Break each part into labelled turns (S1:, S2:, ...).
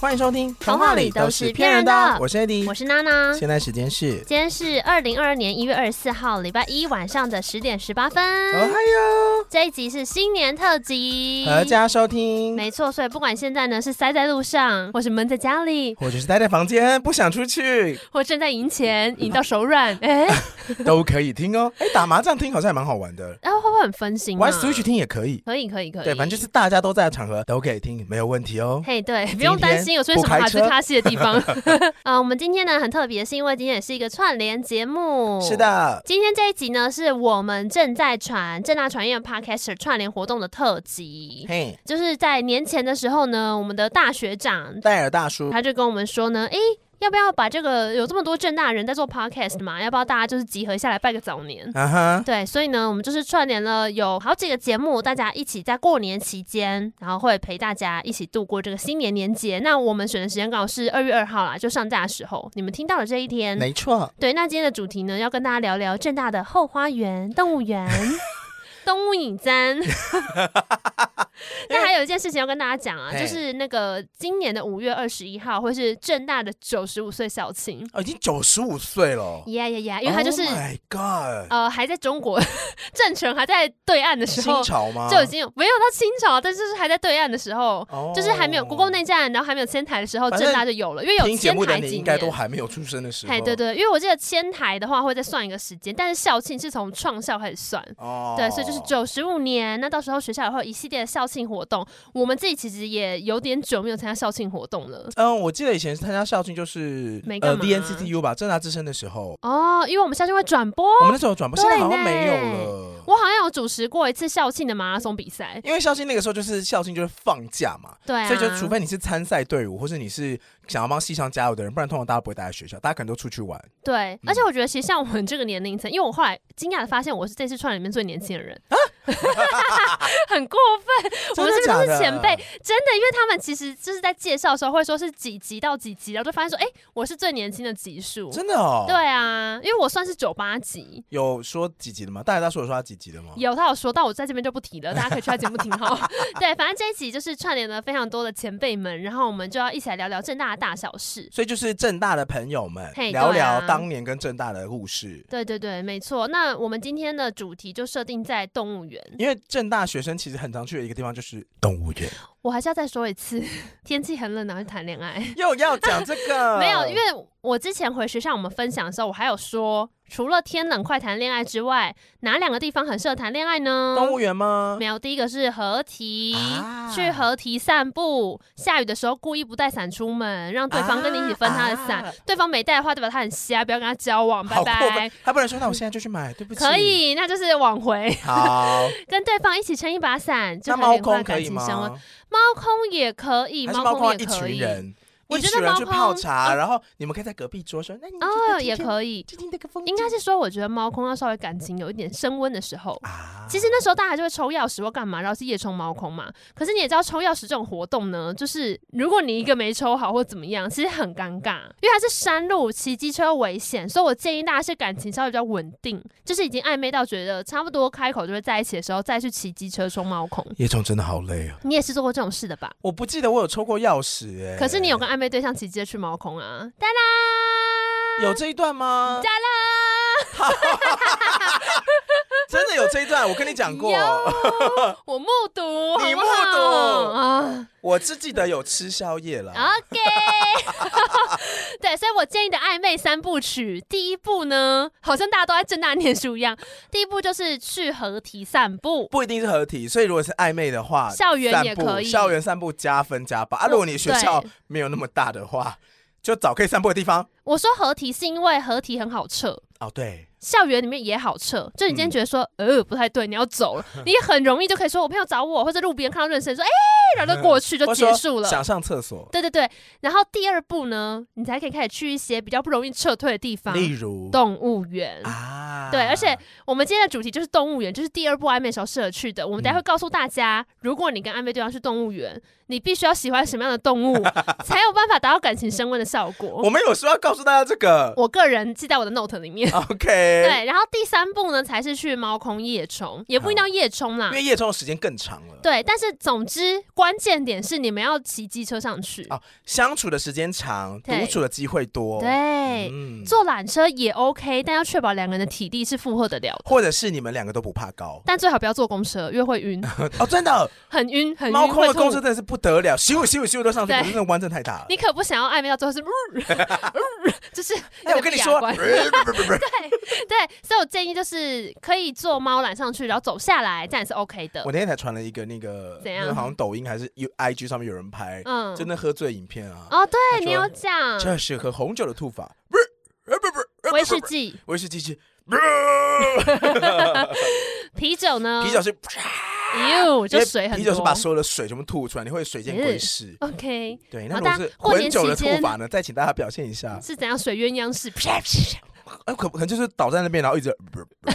S1: 欢迎收听《童话里都是骗人的》，我是 Eddie，
S2: 我是娜娜。
S1: 现在时间是，
S2: 今天是二零二二年一月二十四号，礼拜一晚上的十点十八分。
S1: 哦嗨哟！
S2: 这一集是新年特辑，
S1: 合家收听。
S2: 没错，所以不管现在呢是塞在路上，或是闷在家里，
S1: 或者是待在房间不想出去，
S2: 或正在赢钱赢到手软，哎，
S1: 都可以听哦。哎，打麻将听好像还蛮好玩的，
S2: 然后会不会很分心？
S1: 玩 Switch 听也可以，
S2: 可以可以可以。
S1: 对，反正就是大家都在的场合都可以听，没有问题哦。
S2: 嘿，对，不用担心有出现什么哈斯卡西的地方。呃，我们今天呢很特别，是因为今天也是一个串联节目。
S1: 是的，
S2: 今天这一集呢是我们正在传正大传院 Podcaster 串联活动的特辑。嘿，就是在年前的时候呢，我们的大学长
S1: 戴尔大叔
S2: 他就跟我们说呢，哎。要不要把这个有这么多正大人在做 podcast 嘛？要不要大家就是集合下来拜个早年？Uh. 对，所以呢，我们就是串联了有好几个节目，大家一起在过年期间，然后会陪大家一起度过这个新年年节。那我们选的时间刚好是二月二号啦，就上架的时候，你们听到的这一天，
S1: 没错。
S2: 对，那今天的主题呢，要跟大家聊聊正大的后花园动物园。动物影展，那还有一件事情要跟大家讲啊，就是那个今年的五月二十一号会是正大的九十五岁校庆。
S1: 啊，已经九十五岁了，
S2: 呀呀呀！因为他就是
S1: ，My God，
S2: 呃，还在中国 政权还在对岸的时候，
S1: 清朝吗？
S2: 就已经有没有到清朝，但是就是还在对岸的时候，就是还没有国共内战，然后还没有迁台的时候，正大就有了，因为有迁台几年，
S1: 应该都还没有出生的时候，
S2: 哎，对对，因为我记得迁台的话会再算一个时间，但是校庆是从创校开始算，哦，对，所以就是九十五年，那到时候学校也会有一系列的校庆活动。我们自己其实也有点久没有参加校庆活动了。
S1: 嗯，我记得以前参加校庆就是呃 DNCTU 吧，正大之声的时候。
S2: 哦，因为我们校庆会转播，
S1: 我们那时候转播，现在好像没有了。
S2: 我好像有主持过一次校庆的马拉松比赛，
S1: 因为校庆那个时候就是校庆就是放假嘛，
S2: 对啊，
S1: 所以就除非你是参赛队伍，或是你是想要帮系上加油的人，不然通常大家不会待在学校，大家可能都出去玩。
S2: 对，而且我觉得其实像我们这个年龄层，因为我后来惊讶的发现，我是这次串里面最年轻的人啊。很过分，我们是不是都是前辈？真的，因为他们其实就是在介绍的时候会说是几级到几级，然后就发现说，哎、欸，我是最年轻的级数。
S1: 真的哦？
S2: 对啊，因为我算是九八级。
S1: 有说几级的吗？大家说有说他几级的吗？
S2: 有，他有说，但我在这边就不提了，大家可以去他节目听哈。对，反正这一集就是串联了非常多的前辈们，然后我们就要一起来聊聊正大的大小事。
S1: 所以就是正大的朋友们，嘿聊聊当年跟正大的故事。
S2: 对对对，没错。那我们今天的主题就设定在动物园，
S1: 因为正大学生其实很常去的一个地方就是动物园。
S2: 我还是要再说一次，天气很冷，哪会谈恋爱？
S1: 又要讲这个？
S2: 没有，因为我之前回学校我们分享的时候，我还有说，除了天冷快谈恋爱之外，哪两个地方很适合谈恋爱呢？
S1: 动物园吗？
S2: 没有，第一个是河堤，啊、去河堤散步，下雨的时候故意不带伞出门，让对方跟你一起分他的伞，对方没带的话，代表他很瞎，不要跟他交往，拜拜。
S1: 他不能说，那我现在就去买，对不起。
S2: 可以，那就是挽回。
S1: 好，
S2: 跟对方一起撑一把伞，就
S1: 猫空可以吗？
S2: 猫空也可以，猫空也可以。
S1: 我觉得猫空去泡茶，然后你们可以在隔壁桌说，那你
S2: 哦也可以。应该是说，我觉得猫空要稍微感情有一点升温的时候啊。其实那时候大家就会抽钥匙或干嘛，然后是夜冲猫空嘛。可是你也知道，抽钥匙这种活动呢，就是如果你一个没抽好或怎么样，其实很尴尬，因为它是山路，骑机车危险。所以我建议大家是感情稍微比较稳定，就是已经暧昧到觉得差不多开口就会在一起的时候，再去骑机车冲猫空。
S1: 夜冲真的好累啊！
S2: 你也是做过这种事的吧？
S1: 我不记得我有抽过钥匙哎。
S2: 可是你有跟暧昧对象骑机车去毛孔啊？哒啦，
S1: 有这一段吗？
S2: 哒啦，
S1: 有这一段，我跟你讲过，
S2: 我目睹，
S1: 你目睹。啊，我只记得有吃宵夜了。
S2: OK，对，所以我建议的暧昧三部曲，第一步呢，好像大家都在正大念书一样，第一步就是去合体散步，
S1: 不一定是合体，所以如果是暧昧的话，
S2: 校园也可以，
S1: 校园散步加分加八。啊。如果你学校没有那么大的话。就找可以散步的地方。
S2: 我说合体是因为合体很好撤。
S1: 哦，对，
S2: 校园里面也好撤。就你今天觉得说，嗯、呃，不太对，你要走了，你很容易就可以说，我朋友找我，或者路边看到认识人说，哎、欸，然后就过去就结束了。
S1: 想上厕所。
S2: 对对对，然后第二步呢，你才可以开始去一些比较不容易撤退的地方，
S1: 例如
S2: 动物园啊。对，而且我们今天的主题就是动物园，就是第二步暧昧时候适合去的。我们等下会告诉大家，嗯、如果你跟暧昧对象去动物园。你必须要喜欢什么样的动物，才有办法达到感情升温的效果。
S1: 我们有说要告诉大家这个，
S2: 我个人记在我的 note 里面。
S1: OK，
S2: 对，然后第三步呢，才是去猫空夜冲，也不一定要夜冲啦，
S1: 因为夜冲的时间更长了。
S2: 对，但是总之关键点是你们要骑机车上去
S1: 哦，相处的时间长，独处的机会多。
S2: 对，嗯、坐缆车也 OK，但要确保两个人的体力是负荷得了的，
S1: 或者是你们两个都不怕高，
S2: 但最好不要坐公车，因为会晕。
S1: 哦，真的
S2: 很晕，很晕。
S1: 猫空的公车真的是不得了，咻咻咻都上去，可是那个弯真的太大了。
S2: 你可不想要暧昧到最后是，就是
S1: 哎，我跟你说，对
S2: 对，所以我建议就是可以坐猫缆上去，然后走下来，这样也是 OK 的。
S1: 我那天才传了一个那个，怎样？好像抖音还是 U I G 上面有人拍，嗯，真的喝醉影片啊。
S2: 哦，对你有讲，
S1: 这是喝红酒的吐法，不是，不不不，
S2: 威士忌，
S1: 威士忌是，
S2: 啤酒呢？
S1: 啤酒是。
S2: 哟，就水很多。
S1: 啤酒是把所有的水全部吐出来，你会水见龟式。
S2: OK，
S1: 对，那种是混酒的吐法呢？再请大家表现一下，
S2: 是怎样水鸳鸯式？
S1: 哎，可可能就是倒在那边，然后一直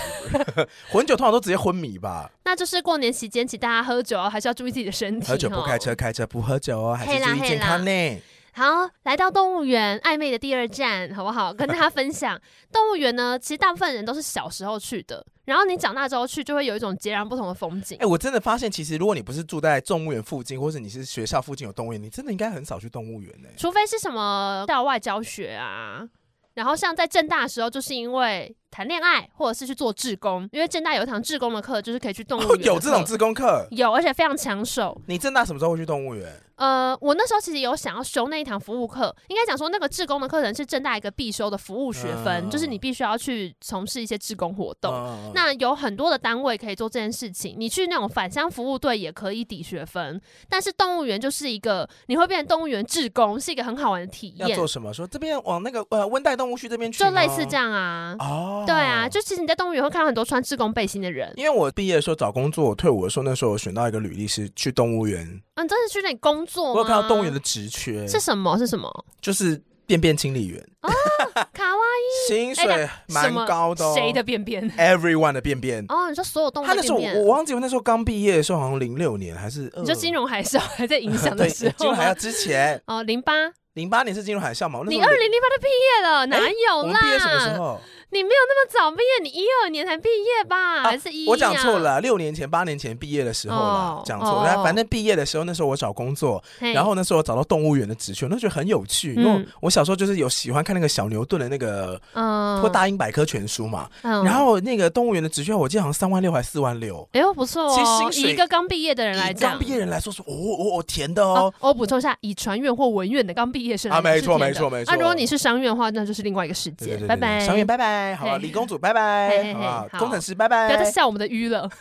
S1: 混酒通常都直接昏迷吧？
S2: 那就是过年期间，请大家喝酒哦还是要注意自己的身体。
S1: 喝酒不开车，开车不喝酒哦，还是注意健康呢。
S2: 好，来到动物园暧昧的第二站，好不好？跟大家分享，动物园呢，其实大部分人都是小时候去的，然后你长大之后去，就会有一种截然不同的风景。
S1: 哎、欸，我真的发现，其实如果你不是住在动物园附近，或者你是学校附近有动物园，你真的应该很少去动物园呢。
S2: 除非是什么校外教学啊，然后像在正大的时候，就是因为。谈恋爱，或者是去做志工，因为正大有一堂志工的课，就是可以去动物园、哦。
S1: 有这种志工课？
S2: 有，而且非常抢手。
S1: 你正大什么时候会去动物园？
S2: 呃，我那时候其实有想要修那一堂服务课，应该讲说那个志工的课程是正大一个必修的服务学分，嗯、就是你必须要去从事一些志工活动。嗯、那有很多的单位可以做这件事情，你去那种返乡服务队也可以抵学分。但是动物园就是一个你会变成动物园志工，是一个很好玩的体验。
S1: 要做什么？说这边往那个呃温带动物区这边去，
S2: 就类似这样啊。
S1: 哦，
S2: 对啊，就其实。你在动物园会看到很多穿志工背心的人，
S1: 因为我毕业的时候找工作，我退伍的时候，那时候我选到一个履历是去动物园。
S2: 嗯，真的去那里工作？
S1: 我有看到动物园的职缺
S2: 是什么？是什么？
S1: 就是便便清理员
S2: 哦，卡哇伊，
S1: 薪水蛮高的。
S2: 谁的便便
S1: ？Everyone 的便便。
S2: 哦，你说所有动物的便便？
S1: 他那时候我忘记，我那时候刚毕业的时候，好像零六年还是？
S2: 你说金融海啸还在影响的 时候？
S1: 金融海啸之前
S2: 哦，零八
S1: 零八年是金融海啸嘛？
S2: 你二零零八都毕业了，哪有啦？
S1: 毕业什么时候？
S2: 你没有那么早毕业，你一二年才毕业吧？还是一？
S1: 我讲错了，六年前、八年前毕业的时候了，讲错了。反正毕业的时候，那时候我找工作，然后那时候我找到动物园的职缺，那觉得很有趣。因为我小时候就是有喜欢看那个小牛顿的那个或大英百科全书嘛。然后那个动物园的职缺，我记得好像三万六还是四万六。
S2: 哎呦，不错哦！以一个刚毕业的人来讲，
S1: 刚毕业人来说是，哦哦哦，甜的哦。
S2: 我补充一下，以传院或文院的刚毕业生啊，
S1: 没错没错没错。
S2: 那如果你是商院的话，那就是另外一个世界。拜拜，
S1: 商院拜拜，好，李公主。拜拜，好，工程师拜拜，
S2: 不要再笑我们的鱼了。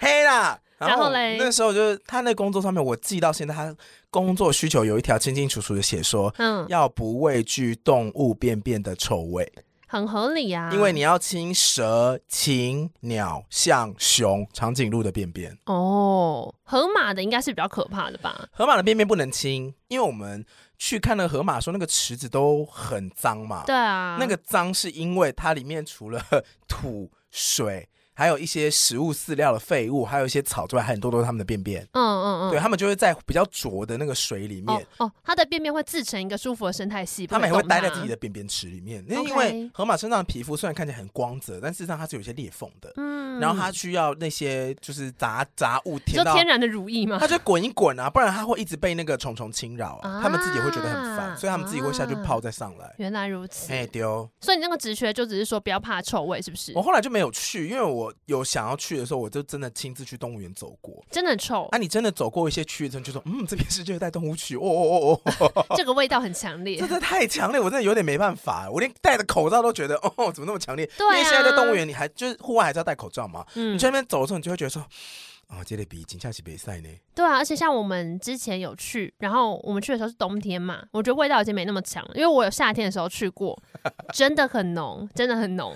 S1: 黑啦，
S2: 然后嘞，
S1: 那时候就是他那工作上面，我记到现在，他工作需求有一条清清楚楚的写说，嗯，要不畏惧动物便便的臭味，
S2: 很合理啊。
S1: 因为你要清蛇、禽、鸟、象、熊、长颈鹿的便便。
S2: 哦，河马的应该是比较可怕的吧？
S1: 河马的便便不能清，因为我们。去看那个河马，说那个池子都很脏嘛。
S2: 对啊，
S1: 那个脏是因为它里面除了土水。还有一些食物饲料的废物，还有一些草之外，还很多都是他们的便便。嗯嗯嗯，对他们就会在比较浊的那个水里面。
S2: 哦，它的便便会制成一个舒服的生态系。
S1: 他们也会待在自己的便便池里面。那因为河马身上的皮肤虽然看起来很光泽，但事实上它是有一些裂缝的。嗯。然后它需要那些就是杂杂物填到。
S2: 就天然的乳液吗？
S1: 它就滚一滚啊，不然它会一直被那个虫虫侵扰啊。他们自己会觉得很烦，所以他们自己会下去泡再上来。
S2: 原来如此。
S1: 哎丢。
S2: 所以你那个职缺就只是说不要怕臭味，是不是？
S1: 我后来就没有去，因为我有想要去。的时候，我就真的亲自去动物园走过，
S2: 真的臭。
S1: 啊，你真的走过一些区域，之后就说，嗯，这边是热带动物区，哦哦哦哦，
S2: 这个味道很强烈，
S1: 真的太强烈，我真的有点没办法，我连戴着口罩都觉得，哦，怎么那么强烈？
S2: 对啊，
S1: 因为现在在动物园，你还就是户外还是要戴口罩嘛。嗯，你去那边走的时候，你就会觉得说，啊、哦，这里比金夏奇比赛呢。
S2: 对啊，而且像我们之前有去，然后我们去的时候是冬天嘛，我觉得味道已经没那么强了，因为我有夏天的时候去过，真的很浓，真的很浓，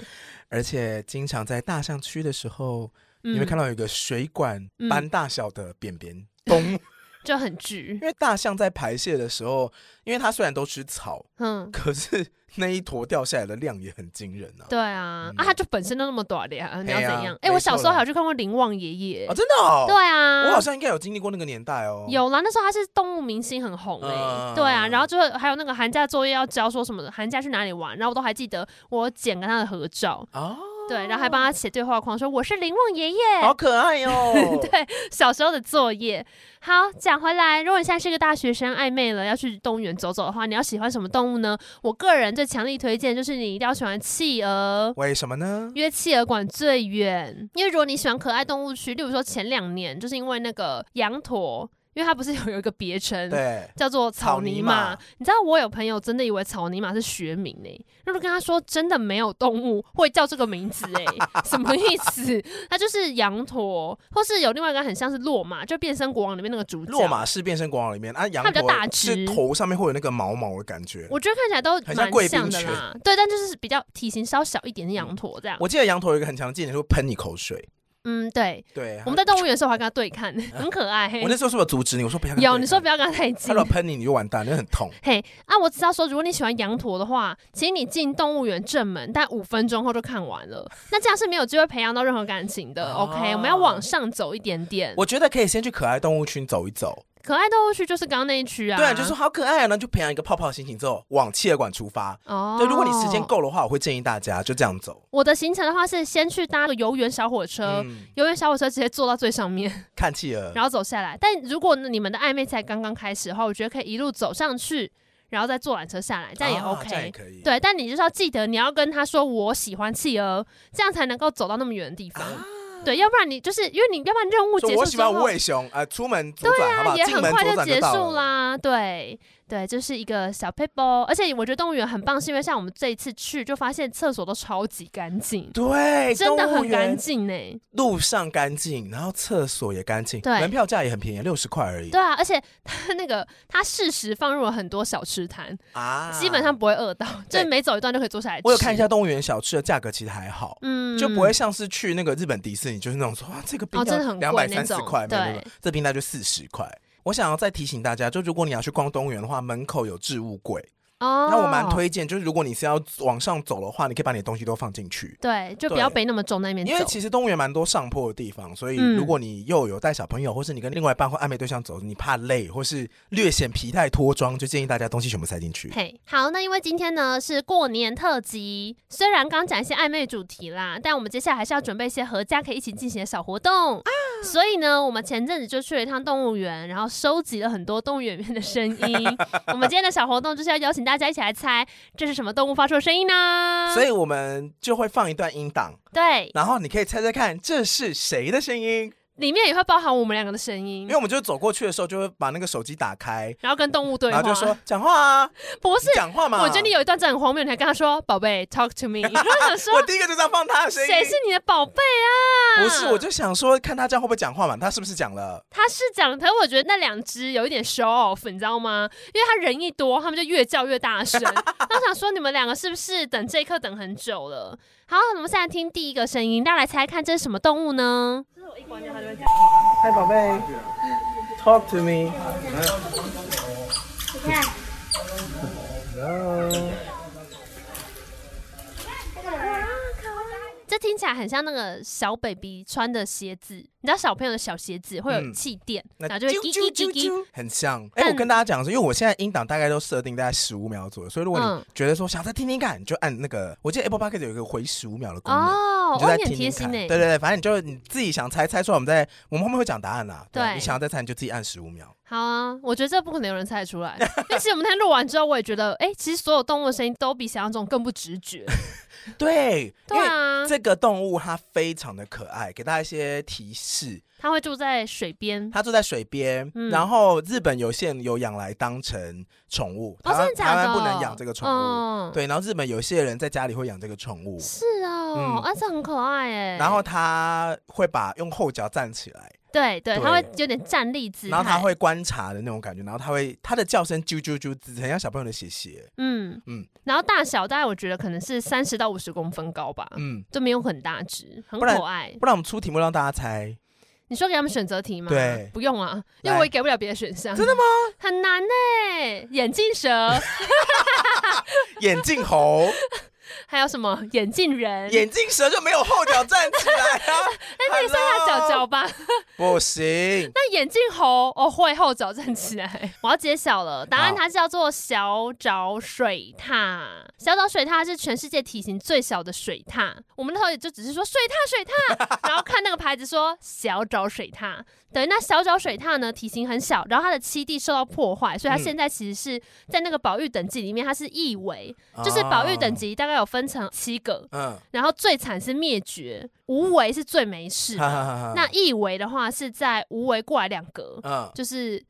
S1: 而且经常在大象区的时候。你会看到有一个水管般大小的便便，咚
S2: 就很巨。
S1: 因为大象在排泄的时候，因为它虽然都吃草，嗯，可是。那一坨掉下来的量也很惊人啊！
S2: 对啊，嗯、啊，它就本身都那么短的呀，你要怎样？哎、欸，我小时候还有去看过林旺爷爷
S1: 啊，真的哦。
S2: 对啊，
S1: 我好像应该有经历过那个年代哦。
S2: 有啦，那时候他是动物明星，很红哎、欸。嗯、对啊，然后就是还有那个寒假作业要交，说什么寒假去哪里玩，然后我都还记得我剪跟他的合照哦。对，然后还帮他写对话框，说我是林梦爷爷，
S1: 好可爱哟、哦。
S2: 对，小时候的作业。好，讲回来，如果你现在是个大学生，暧昧了要去动物园走走的话，你要喜欢什么动物呢？我个人最强力推荐就是你一定要喜欢企鹅。
S1: 为什么呢？
S2: 因为企鹅馆最远。因为如果你喜欢可爱动物区，例如说前两年，就是因为那个羊驼。因为它不是有有一个别称，对，叫做草泥马。你知道我有朋友真的以为草泥马是学名呢、欸，那就跟他说真的没有动物会叫这个名字哎、欸，什么意思？它就是羊驼，或是有另外一个很像是骆马，就变身国王里面那个主角。
S1: 骆马是变身国王里面啊，羊驼比较大只，头上面会有那个毛毛的感觉。
S2: 我觉得看起来都蛮像的啦，像对，但就是比较体型稍小一点的羊驼这样。
S1: 我记得羊驼有一个很强的技能，就是喷你口水。
S2: 嗯，对
S1: 对，
S2: 我们在动物园的时候还跟他对看，很可爱。
S1: 我那时候是不是阻止你？我说不要。
S2: 有，你说不要跟他太近。
S1: 他如果喷你，你就完蛋，那很痛。
S2: 嘿，啊，我只要说，如果你喜欢羊驼的话，请你进动物园正门，但五分钟后就看完了。那这样是没有机会培养到任何感情的。OK，我们要往上走一点点。
S1: 我觉得可以先去可爱动物区走一走。
S2: 可爱动物区就是刚刚那一区啊，
S1: 对啊，就是好可爱啊，然后就培养一个泡泡的心情之后，往企鹅馆出发。哦，对，如果你时间够的话，我会建议大家就这样走。
S2: 我的行程的话是先去搭个游园小火车，游园、嗯、小火车直接坐到最上面
S1: 看企鹅，
S2: 然后走下来。但如果你们的暧昧才刚刚开始的话，我觉得可以一路走上去，然后再坐缆车下来，这样也 OK。对，但你就是要记得你要跟他说我喜欢企鹅，这样才能够走到那么远的地方。啊对，要不然你就是因为你要不然任务结束之后，我喜欢
S1: 无尾熊，呃，出门左转，
S2: 对啊，
S1: 好不好？
S2: 也很快就结束啦，对。对，就是一个小 people，，而且我觉得动物园很棒，是因为像我们这一次去，就发现厕所都超级干净，
S1: 对，
S2: 真的很干净呢。
S1: 路上干净，然后厕所也干净，对，门票价也很便宜，六十块而已。
S2: 对啊，而且它那个它适时放入了很多小吃摊啊，基本上不会饿到，就是每走一段就可以坐下来吃。
S1: 我有看一下动物园小吃的价格，其实还好，嗯，就不会像是去那个日本迪士尼，就是那种说哇，这个冰真的很贵，两百三十块，对，这冰袋就四十块。我想要再提醒大家，就如果你要去逛动物园的话，门口有置物柜。哦，那我蛮推荐，就是如果你是要往上走的话，你可以把你的东西都放进去。
S2: 对，就不要背那么重那边。
S1: 因为其实动物园蛮多上坡的地方，所以如果你又有带小朋友，或是你跟另外一半或暧昧对象走，你怕累或是略显疲态脱妆，就建议大家东西全部塞进去。
S2: 嘿，好，那因为今天呢是过年特辑，虽然刚讲一些暧昧主题啦，但我们接下来还是要准备一些合家可以一起进行的小活动啊。所以呢，我们前阵子就去了一趟动物园，然后收集了很多动物园里面的声音。我们今天的小活动就是要邀请大家一起来猜。这是什么动物发出的声音呢？
S1: 所以我们就会放一段音档，
S2: 对，
S1: 然后你可以猜猜看这是谁的声音。
S2: 里面也会包含我们两个的声音，
S1: 因为我们就走过去的时候，就会把那个手机打开，
S2: 然后跟动物对话，
S1: 然后就说讲话啊，
S2: 不是
S1: 讲话嘛。
S2: 我觉得你有一段真的很荒谬，你还跟他说宝贝，talk to me。我想说，
S1: 我第一个就这样放他的声音，
S2: 谁是你的宝贝啊？
S1: 不是，我就想说，看他这样会不会讲话嘛？他是不是讲了？
S2: 他是讲，可是我觉得那两只有一点 show off，你知道吗？因为他人一多，他们就越叫越大声。他想说，你们两个是不是等这一刻等很久了？好，我们现在听第一个声音，大家来猜看这是什么动物呢？我一关掉，他就会讲话。
S1: 嗨，宝贝，Talk to me。
S2: 你看。
S1: Hello。
S2: 这听起来很像那个小 baby 穿的鞋子，你知道小朋友的小鞋子会有气垫，然后就会叽叽叽叽，
S1: 很像。哎，我跟大家讲是，因为我现在音档大概都设定大概十五秒左右，所以如果你觉得说想再听听看，你就按那个，我记得 Apple Podcast 有一个回十五秒的功能，哦，你就在听听看。对对对，反正你就你自己想猜猜出来，我们在我们后面会讲答案呐。对，你想要再猜，你就自己按十五秒。
S2: 好啊，我觉得这不可能有人猜得出来。但其实我们那天录完之后，我也觉得，哎，其实所有动物的声音都比想象中更不直觉。
S1: 对，
S2: 对啊，
S1: 这个动物它非常的可爱，给大家一些提示。
S2: 它会住在水边，
S1: 它住在水边，嗯、然后日本有些人有养来当成宠物，
S2: 哦、台湾台湾
S1: 不能养这个宠物，嗯、对，然后日本有些人在家里会养这个宠物，
S2: 是哦，嗯、啊，这很可爱哎。
S1: 然后它会把用后脚站起来。
S2: 对对，他会有点站立姿态，
S1: 然后他会观察的那种感觉，然后他会他的叫声啾啾啾，很像小朋友的鞋鞋。嗯
S2: 嗯，然后大小大概我觉得可能是三十到五十公分高吧，嗯，就没有很大只，很可爱。
S1: 不然我们出题目让大家猜，
S2: 你说给他们选择题吗？
S1: 对，
S2: 不用啊，因为我也给不了别的选项。
S1: 真的吗？
S2: 很难呢、欸，眼镜蛇，
S1: 眼镜猴。
S2: 还有什么眼镜人？
S1: 眼镜蛇就没有后脚站起来啊？
S2: 那可以算下脚脚吧？
S1: 不行。
S2: 那眼镜猴哦会后脚站起来。我要揭晓了，答案它叫做小爪水獭。小爪水獭是全世界体型最小的水獭。我们那时候也就只是说水獭水獭，然后看那个牌子说小爪水獭。对，那小脚水獭呢，体型很小，然后它的栖地受到破坏，所以它现在其实是在那个保育等级里面，它是易危，嗯、就是保育等级大概有分成七个，嗯，然后最惨是灭绝，无为是最没事那易危的话是在无为过来两格，嗯，就是。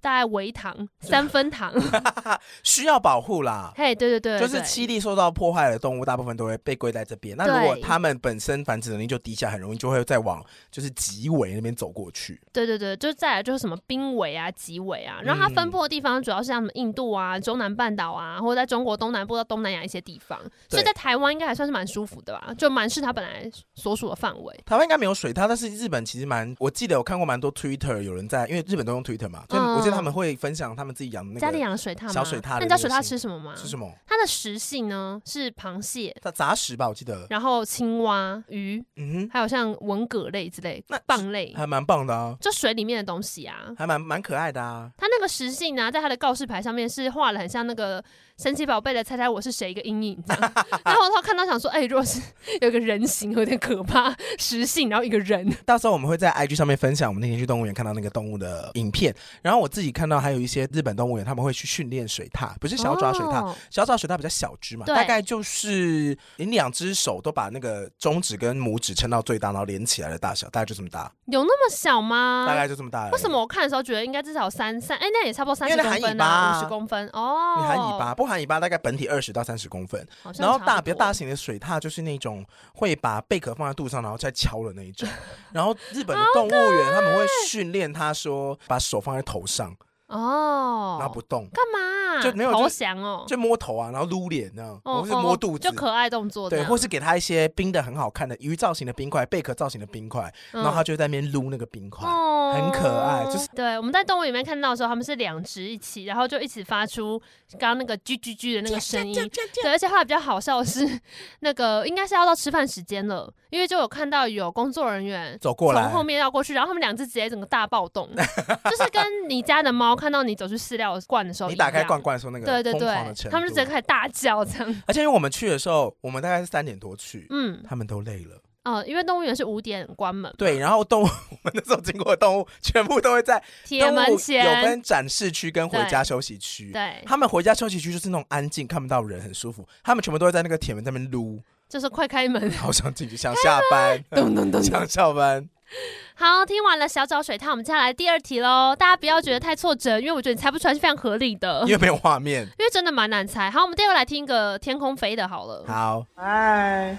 S2: 大概微糖 三分糖，
S1: 需要保护啦。
S2: 嘿，对对对，
S1: 就是栖地受到破坏的动物，大部分都会被归在这边。那如果它们本身繁殖能力就低下，很容易就会再往就是极尾那边走过去。
S2: 对对对，就再来就是什么濒危啊、极尾啊。然后它分布的地方主要是像什么印度啊、中南半岛啊，或者在中国东南部到东南亚一些地方。所以在台湾应该还算是蛮舒服的吧？就蛮是它本来所属的范围。
S1: 台湾应该没有水獭，但是日本其实蛮，我记得我看过蛮多 Twitter 有人在，因为日本都用 Twitter 嘛，所以我记得他们会分享他们自己养的那个
S2: 家里养的水獭，
S1: 小水獭。那
S2: 你知道水獭吃什么吗？
S1: 吃什么？
S2: 它的食性呢是螃蟹，
S1: 它杂食吧，我记得。
S2: 然后青蛙、鱼，嗯哼，还有像文蛤类之类，那蚌类
S1: 还蛮棒的啊，
S2: 就水里面的东西啊，
S1: 还蛮蛮可爱的啊。
S2: 它那个食性呢，在它的告示牌上面是画了很像那个神奇宝贝的猜猜我是谁一个阴影这样。然后他看到想说，哎，如果是有个人形有点可怕，食性，然后一个人。
S1: 到时候我们会在 IG 上面分享我们那天去动物园看到那个动物的影片，然后我自己看到还有一些。日本动物园他们会去训练水獭，不是小爪水獭，哦、小爪水獭比较小只嘛，大概就是你两只手都把那个中指跟拇指撑到最大，然后连起来的大小，大概就这么大。
S2: 有那么小吗？
S1: 大概就这么大。为
S2: 什么我看的时候觉得应该至少三三？哎，那也差不多三十公分啊，五十公分哦。
S1: 你含尾巴，不含尾巴大概本体二十到三十公分。然后大比较大型的水獭就是那种会把贝壳放在肚上，然后再敲的那一种。然后日本的动物园他们会训练它说把手放在头上。哦，然后不动，
S2: 干嘛？
S1: 就没有
S2: 投降哦，
S1: 就摸头啊，然后撸脸这样，或是摸肚子，
S2: 就可爱动作。
S1: 对，或是给他一些冰的很好看的鱼造型的冰块，贝壳造型的冰块，然后他就在那边撸那个冰块，很可爱。就是
S2: 对，我们在动物里面看到的时候，他们是两只一起，然后就一起发出刚刚那个啾啾啾的那个声音。对，而且后来比较好笑的是，那个应该是要到吃饭时间了，因为就有看到有工作人员
S1: 走过来，
S2: 从后面绕过去，然后他们两只直接整个大暴动，就是跟你家的猫。看到你走去饲料罐的时候，
S1: 你打开罐罐的时候，那个对对对，
S2: 他们就直接开始大叫这样。
S1: 而且因为我们去的时候，我们大概是三点多去，嗯，他们都累了。
S2: 哦，因为动物园是五点关门。
S1: 对，然后动物 我们那时候经过的动物，全部都会在铁门前。有分展示区跟回家休息区。对，他们回家休息区就是那种安静，看不到人，很舒服。他们全部都会在那个铁门那边撸，
S2: 就是快开门，
S1: 好想进去，想下班，咚咚咚，想下班。
S2: 好，听完了小找水獭，我们接下来第二题喽。大家不要觉得太挫折，因为我觉得你猜不出来是非常合理的，
S1: 因为没有画面，
S2: 因为真的蛮难猜。好，我们第二个来听一个天空飞的，好了。
S1: 好，
S3: 嗨，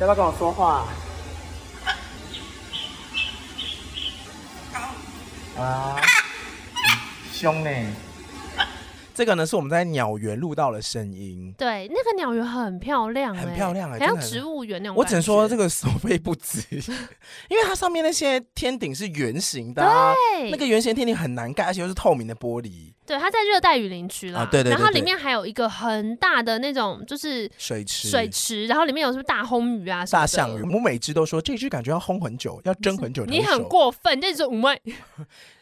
S3: 要不要跟我说话？啊，凶呢。
S1: 这个呢是我们在鸟园录到的声音，
S2: 对，那个鸟园很漂亮，
S1: 很漂亮，很
S2: 像植物园那种。
S1: 我只能说这个收费不值，因为它上面那些天顶是圆形的，对，那个圆形天顶很难盖，而且又是透明的玻璃。
S2: 对，它在热带雨林区啦，对对。然后里面还有一个很大的那种就是
S1: 水池，
S2: 水池，然后里面有什么大魟鱼啊，
S1: 大象鱼。我每只都说这只感觉要烘很久，要蒸很久。
S2: 你很过分，这只五万。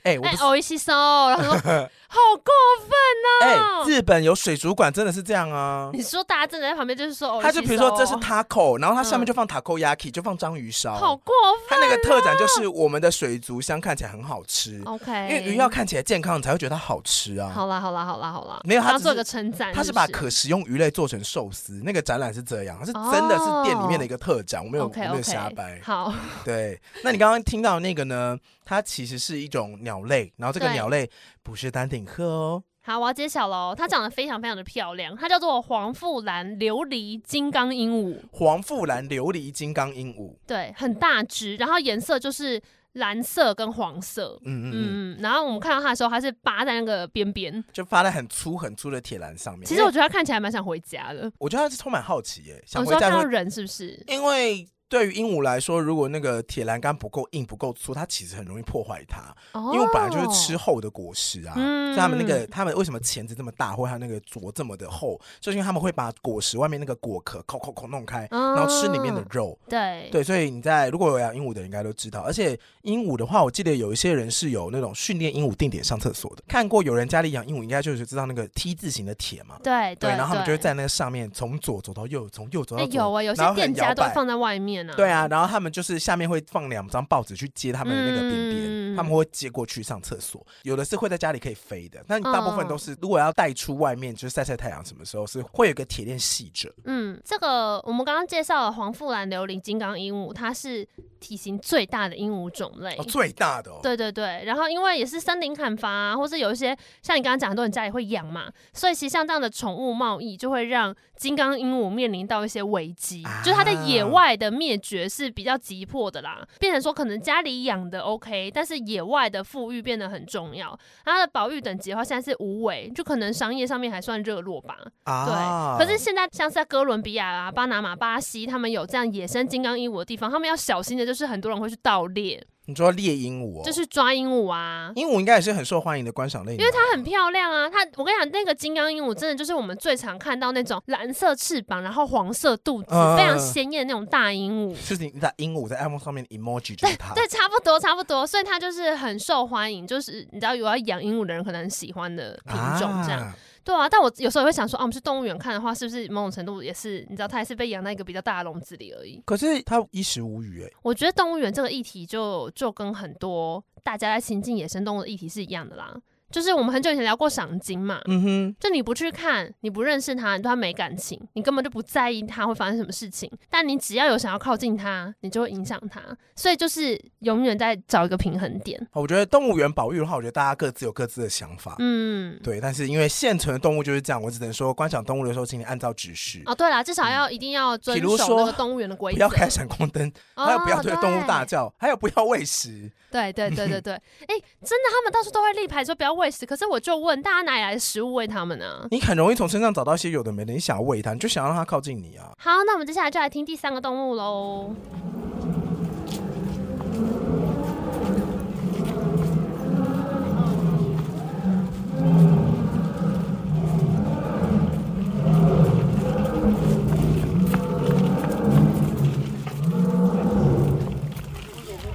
S1: 哎，我
S2: 哦一吸收，然后说 好过分
S1: 哦！哎，日本有水族馆真的是这样啊！
S2: 你说大家站在旁边就是说，
S1: 他就比如说这是 taco，然后它下面就放 taco yaki，就放章鱼烧，
S2: 好过分！
S1: 它那个特展就是我们的水族箱看起来很好吃
S2: ，OK，
S1: 因为鱼要看起来健康，你才会觉得它好吃啊。
S2: 好啦好啦好啦好啦，
S1: 没有，他
S2: 做个称赞，
S1: 他是把可食用鱼类做成寿司，那个展览是这样，是真的是店里面的一个特展，我没有我没有瞎掰。
S2: 好，
S1: 对，那你刚刚听到那个呢？它其实是一种鸟类，然后这个鸟类不是丹顶鹤哦。
S2: 好，我要揭晓喽，它长得非常非常的漂亮，它叫做黄腹蓝琉璃金刚鹦鹉。
S1: 黄腹蓝琉璃金刚鹦鹉，
S2: 对，很大只，然后颜色就是蓝色跟黄色。嗯嗯嗯。然后我们看到它的时候，它是扒在那个边边，
S1: 就扒在很粗很粗的铁栏上面。
S2: 其实我觉得它看起来蛮想回家的。
S1: 我觉得它是充满好奇耶，想
S2: 回家。看到人是不是？
S1: 因为。对于鹦鹉来说，如果那个铁栏杆不够硬、不够粗，它其实很容易破坏它。哦、因为本来就是吃厚的果实啊，嗯、所以他们那个他们为什么钳子这么大，或者它那个啄这么的厚，就是因为他们会把果实外面那个果壳抠抠抠弄开，然后吃里面的肉。
S2: 对
S1: 对，所以你在如果有养鹦鹉的人应该都知道，而且鹦鹉的话，我记得有一些人是有那种训练鹦鹉定点上厕所的。看过有人家里养鹦鹉，应该就是知道那个 T 字形的铁嘛。
S2: 对对，
S1: 然后他们就会在那个上面从左走到右，从右走到左。
S2: 有啊，有些店家都放在外面啊。
S1: 对啊，然后他们就是下面会放两张报纸去接他们的那个边边，嗯、他们会接过去上厕所。有的是会在家里可以飞的，但大部分都是、哦、如果要带出外面，就是晒晒太阳，什么时候是会有个铁链系着。
S2: 嗯，这个我们刚刚介绍了黄富兰琉璃金刚鹦鹉，它是体型最大的鹦鹉种类，
S1: 哦、最大的、哦。
S2: 对对对，然后因为也是森林砍伐、啊，或是有一些像你刚刚讲，很多人家里会养嘛，所以其实像这样的宠物贸易就会让金刚鹦鹉面临到一些危机，啊、就是它在野外的灭绝是比较急迫的啦，变成说可能家里养的 OK，但是野外的富裕变得很重要。它的保育等级的话，现在是无为，就可能商业上面还算热络吧。啊、对，可是现在像是在哥伦比亚啊、巴拿马、巴西，他们有这样野生金刚鹦鹉的地方，他们要小心的就是很多人会去盗猎。
S1: 你说猎鹦鹉，
S2: 就是抓鹦鹉啊！
S1: 鹦鹉应该也是很受欢迎的观赏类，
S2: 因为它很漂亮啊。它，我跟你讲，那个金刚鹦鹉真的就是我们最常看到那种蓝色翅膀，然后黄色肚子，呃、非常鲜艳的那种大鹦鹉。
S1: 就是你在鹦鹉在 iPhone 上面 emoji 就是它，
S2: 对，差不多差不多，所以它就是很受欢迎，就是你知道有要养鹦鹉的人可能很喜欢的品种这样。啊对啊，但我有时候也会想说，啊，我们去动物园看的话，是不是某种程度也是，你知道，它还是被养在一个比较大的笼子里而已。
S1: 可是它衣食无虞哎。
S2: 我觉得动物园这个议题就就跟很多大家在亲近野生动物的议题是一样的啦。就是我们很久以前聊过赏金嘛，嗯哼，就你不去看，你不认识他，你对他没感情，你根本就不在意他会发生什么事情。但你只要有想要靠近他，你就会影响他。所以就是永远在找一个平衡点。
S1: 我觉得动物园保育的话，我觉得大家各自有各自的想法，嗯，对。但是因为现存的动物就是这样，我只能说观赏动物的时候，请你按照指示。
S2: 哦，对啦，至少要一定要遵守那个动物园的规则，
S1: 不要开闪光灯，还有不要对动物大叫，还有不要喂食。
S2: 对对对对对，哎、欸，真的，他们到处都会立牌说不要喂食，可是我就问大家哪里来的食物喂他们呢？
S1: 你很容易从身上找到一些有的没的，你想要喂它，你就想让它靠近你啊。
S2: 好，那我们接下来就来听第三个动物喽。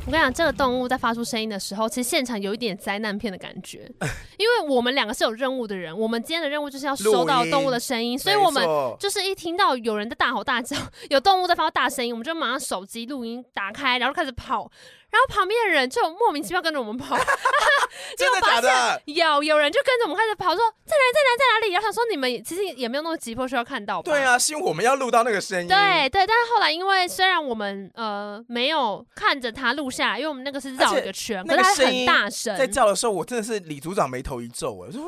S2: 我跟你讲，这个动物在发出声音的时候，其实现场有一点灾难片的感觉，因为我们两个是有任务的人，我们今天的任务就是要收到动物的声音，所以我们就是一听到有人在大吼大叫，有动物在发出大声音，我们就马上手机录音打开，然后开始跑。然后旁边的人就莫名其妙跟着我们跑，
S1: 真的假的？
S2: 有有人就跟着我们开始跑，说在哪在哪在哪里？然后想说你们其实也没有那么急迫需要看到吧？
S1: 对啊，是因为我们要录到那个声音。
S2: 对对，但是后来因为虽然我们呃没有看着他录下来，因为我们那个是绕一个圈，可是他很大声
S1: 在叫的时候，我真的是李组长眉头一皱，我说。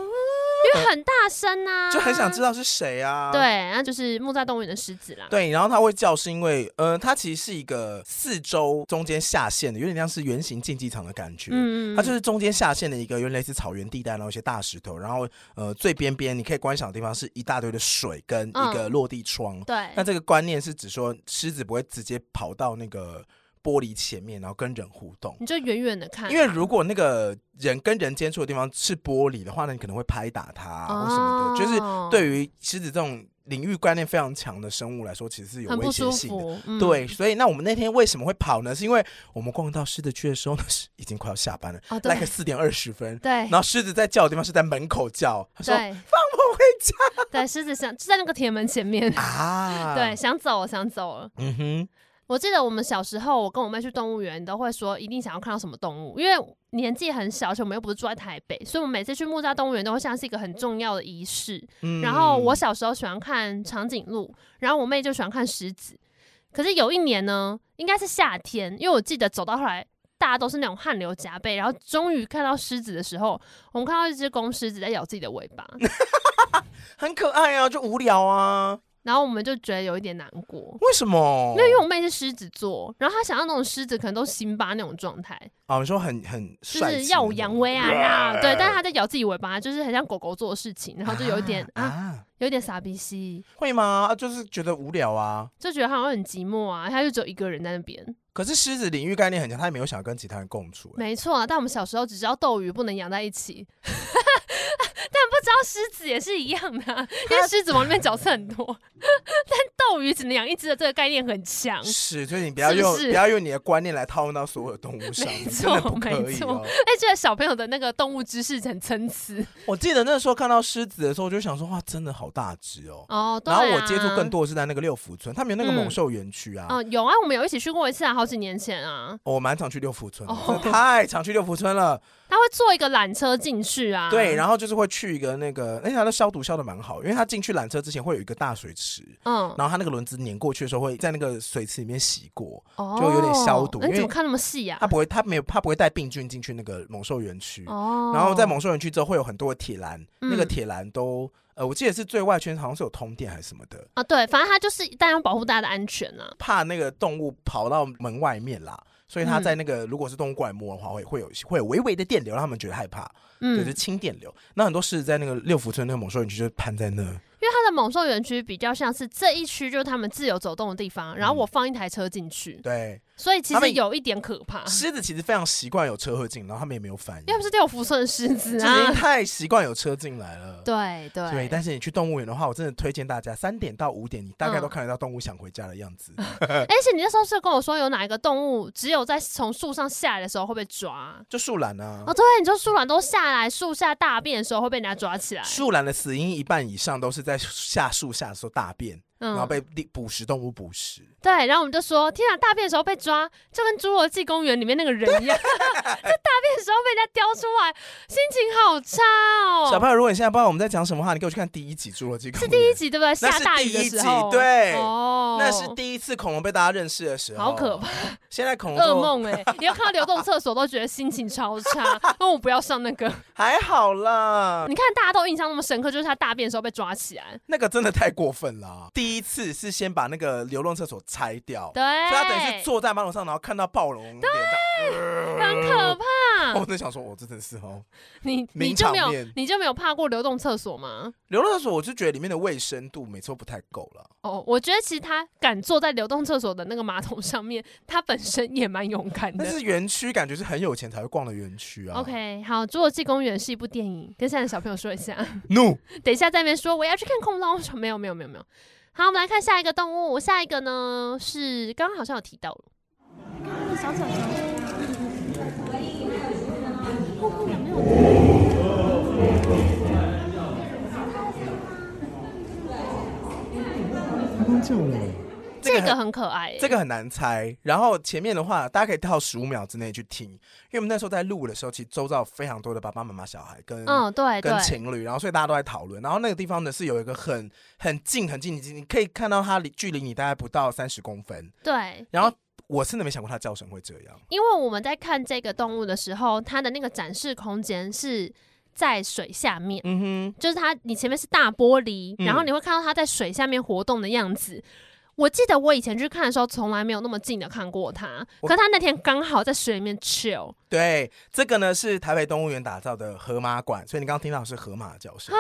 S2: 因为很大声啊，
S1: 就很想知道是谁啊。
S2: 对，那就是木栅动物园的狮子啦。
S1: 对，然后它会叫是因为，呃，它其实是一个四周中间下陷的，有点像是圆形竞技场的感觉。嗯，它就是中间下陷的一个，有点类似草原地带，然后一些大石头，然后呃最边边你可以观赏的地方是一大堆的水跟一个落地窗。嗯、对，那这个观念是指说狮子不会直接跑到那个。玻璃前面，然后跟人互动，
S2: 你就远远的看。
S1: 因为如果那个人跟人接触的地方是玻璃的话，那你可能会拍打他或什么的。就是对于狮子这种领域观念非常强的生物来说，其实是有危险性的。嗯、对，所以那我们那天为什么会跑呢？是因为我们逛到狮子区的时候呢，是已经快要下班了，大概四点二十分。对，然后狮子在叫的地方是在门口叫，他说：“放我回家。”
S2: 对，狮子想就在那个铁门前面啊，对，想走想走了。嗯哼。我记得我们小时候，我跟我妹去动物园，都会说一定想要看到什么动物，因为年纪很小，而且我们又不是住在台北，所以我们每次去木栅动物园都会像是一个很重要的仪式。嗯、然后我小时候喜欢看长颈鹿，然后我妹就喜欢看狮子。可是有一年呢，应该是夏天，因为我记得走到后来，大家都是那种汗流浃背，然后终于看到狮子的时候，我们看到一只公狮子在咬自己的尾巴，
S1: 很可爱啊，就无聊啊。
S2: 然后我们就觉得有一点难过。
S1: 为什么？
S2: 没有，因为我妹是狮子座，然后她想要那种狮子可能都辛巴那种状态。
S1: 哦，你说很很
S2: 就是耀武扬威啊，对，但是她在咬自己尾巴，就是很像狗狗做的事情，然后就有一点啊。啊有点傻逼兮，
S1: 会吗？就是觉得无聊啊，
S2: 就觉得好像很寂寞啊，他就只有一个人在那边。
S1: 可是狮子领域概念很强，他也没有想跟其他人共处。
S2: 没错啊，但我们小时候只知道斗鱼不能养在一起。但不知道狮子也是一样的，啊，因为狮子王里面角色很多，但斗鱼只能养一只的这个概念很强。
S1: 是，所以你不要用不要用你的观念来套用到所有动物上，没错，不可以哦。
S2: 哎，这个小朋友的那个动物知识很参差。
S1: 我记得那时候看到狮子的时候，我就想说哇，真的好大只哦。哦，对啊，然后我接触更多的是在那个六福村，他们有那个猛兽园区啊。
S2: 嗯，有啊，我们有一起去过一次啊，好几年前啊。
S1: 我蛮常去六福村，哦，太常去六福村了。
S2: 他会坐一个缆车进去啊，
S1: 对，然后就是会去一个那个，哎，他的消毒消的蛮好，因为他进去缆车之前会有一个大水池，嗯，然后他那个轮子碾过去的时候会在那个水池里面洗过，哦，就有点消毒。
S2: 你怎么看那么细啊？
S1: 他不会，他没有，他不会带病菌进去那个猛兽园区，哦，然后在猛兽园区之后会有很多的铁栏，嗯，那个铁栏都，呃，我记得是最外圈好像是有通电还是什么的
S2: 啊，对，反正他就是当然保护大家的安全啊，
S1: 怕那个动物跑到门外面啦。所以他在那个，如果是动物过来摸的话，会会有会有微微的电流，让他们觉得害怕，嗯，就是轻电流。那很多狮子在那个六福村那个猛兽园区就盘在那。
S2: 因为它的猛兽园区比较像是这一区就是他们自由走动的地方，然后我放一台车进去，
S1: 嗯，对，
S2: 所以其实有一点可怕。
S1: 狮子其实非常习惯有车会进，然后他们也没有反
S2: 应。要不是掉福村的狮子啊，
S1: 太习惯有车进来了。
S2: 对对
S1: 对，但是你去动物园的话，我真的推荐大家三点到五点，你大概都看得到动物想回家的样子。
S2: 而、嗯、且你那时候是跟我说，有哪一个动物只有在从树上下来的时候会被抓？
S1: 就树懒啊！
S2: 哦，对，你说树懒都下来树下大便的时候会被人家抓起来。
S1: 树懒的死因一半以上都是在下树。下的时候大便，然后被捕食动物捕食。
S2: 对，然后我们就说：天啊，大便的时候被抓，就跟侏罗纪公园里面那个人一样，在大便的时候被人家叼出来，心情好差哦。
S1: 小朋友，如果你现在不知道我们在讲什么话，你给我去看第一集《侏罗纪公园》，
S2: 是第一集对不对？下大雨的时候，
S1: 对，哦，那是第一次恐龙被大家认识的时候，
S2: 好可怕。
S1: 现在恐 龙
S2: 噩梦哎，你要看到流动厕所都觉得心情超差，那我不要上那个，
S1: 还好啦。
S2: 你看大家都印象那么深刻，就是他大便的时候被抓起来，
S1: 那个真的太过分了。第一次是先把那个流动厕所拆掉，
S2: 对。
S1: 所以他等于是坐在马桶上，然后看到暴龙，
S2: 对，很可怕。
S1: 我在想说，我真的是哦，
S2: 你你就没有你就没有怕过流动厕所吗？
S1: 流动厕所，我就觉得里面的卫生度每次都不太够了。
S2: 哦，我觉得其实他敢坐在流动厕所的那个马桶上面，他本身也蛮勇敢的。
S1: 但是园区感觉是很有钱才会逛的园区啊。
S2: OK，好，《侏罗纪公园》是一部电影，跟现在的小朋友说一下。
S1: No，
S2: 等一下在那边说我要去看恐龙，没有没有没有没有。好，我们来看下一个动物。下一个呢是刚刚好像有提到了，小小小。
S1: 他刚叫了。
S2: 这个很可爱，
S1: 这个很难猜。然后前面的话，大家可以跳十五秒之内去听，因为我们那时候在录的时候，其实周遭非常多的爸爸妈妈、小孩跟嗯对跟情侣，然后所以大家都在讨论。然后那个地方呢是有一个很很近很近，你可以看到它离距离你大概不到三十公分。
S2: 对。
S1: 然后我真的没想过它叫声会这样，
S2: 因为我们在看这个动物的时候，它的那个展示空间是在水下面，嗯哼，就是它你前面是大玻璃，然后你会看到它在水下面活动的样子。我记得我以前去看的时候，从来没有那么近的看过它。可是它那天刚好在水里面 chill。
S1: 对，这个呢是台北动物园打造的河马馆，所以你刚刚听到是河马的叫声。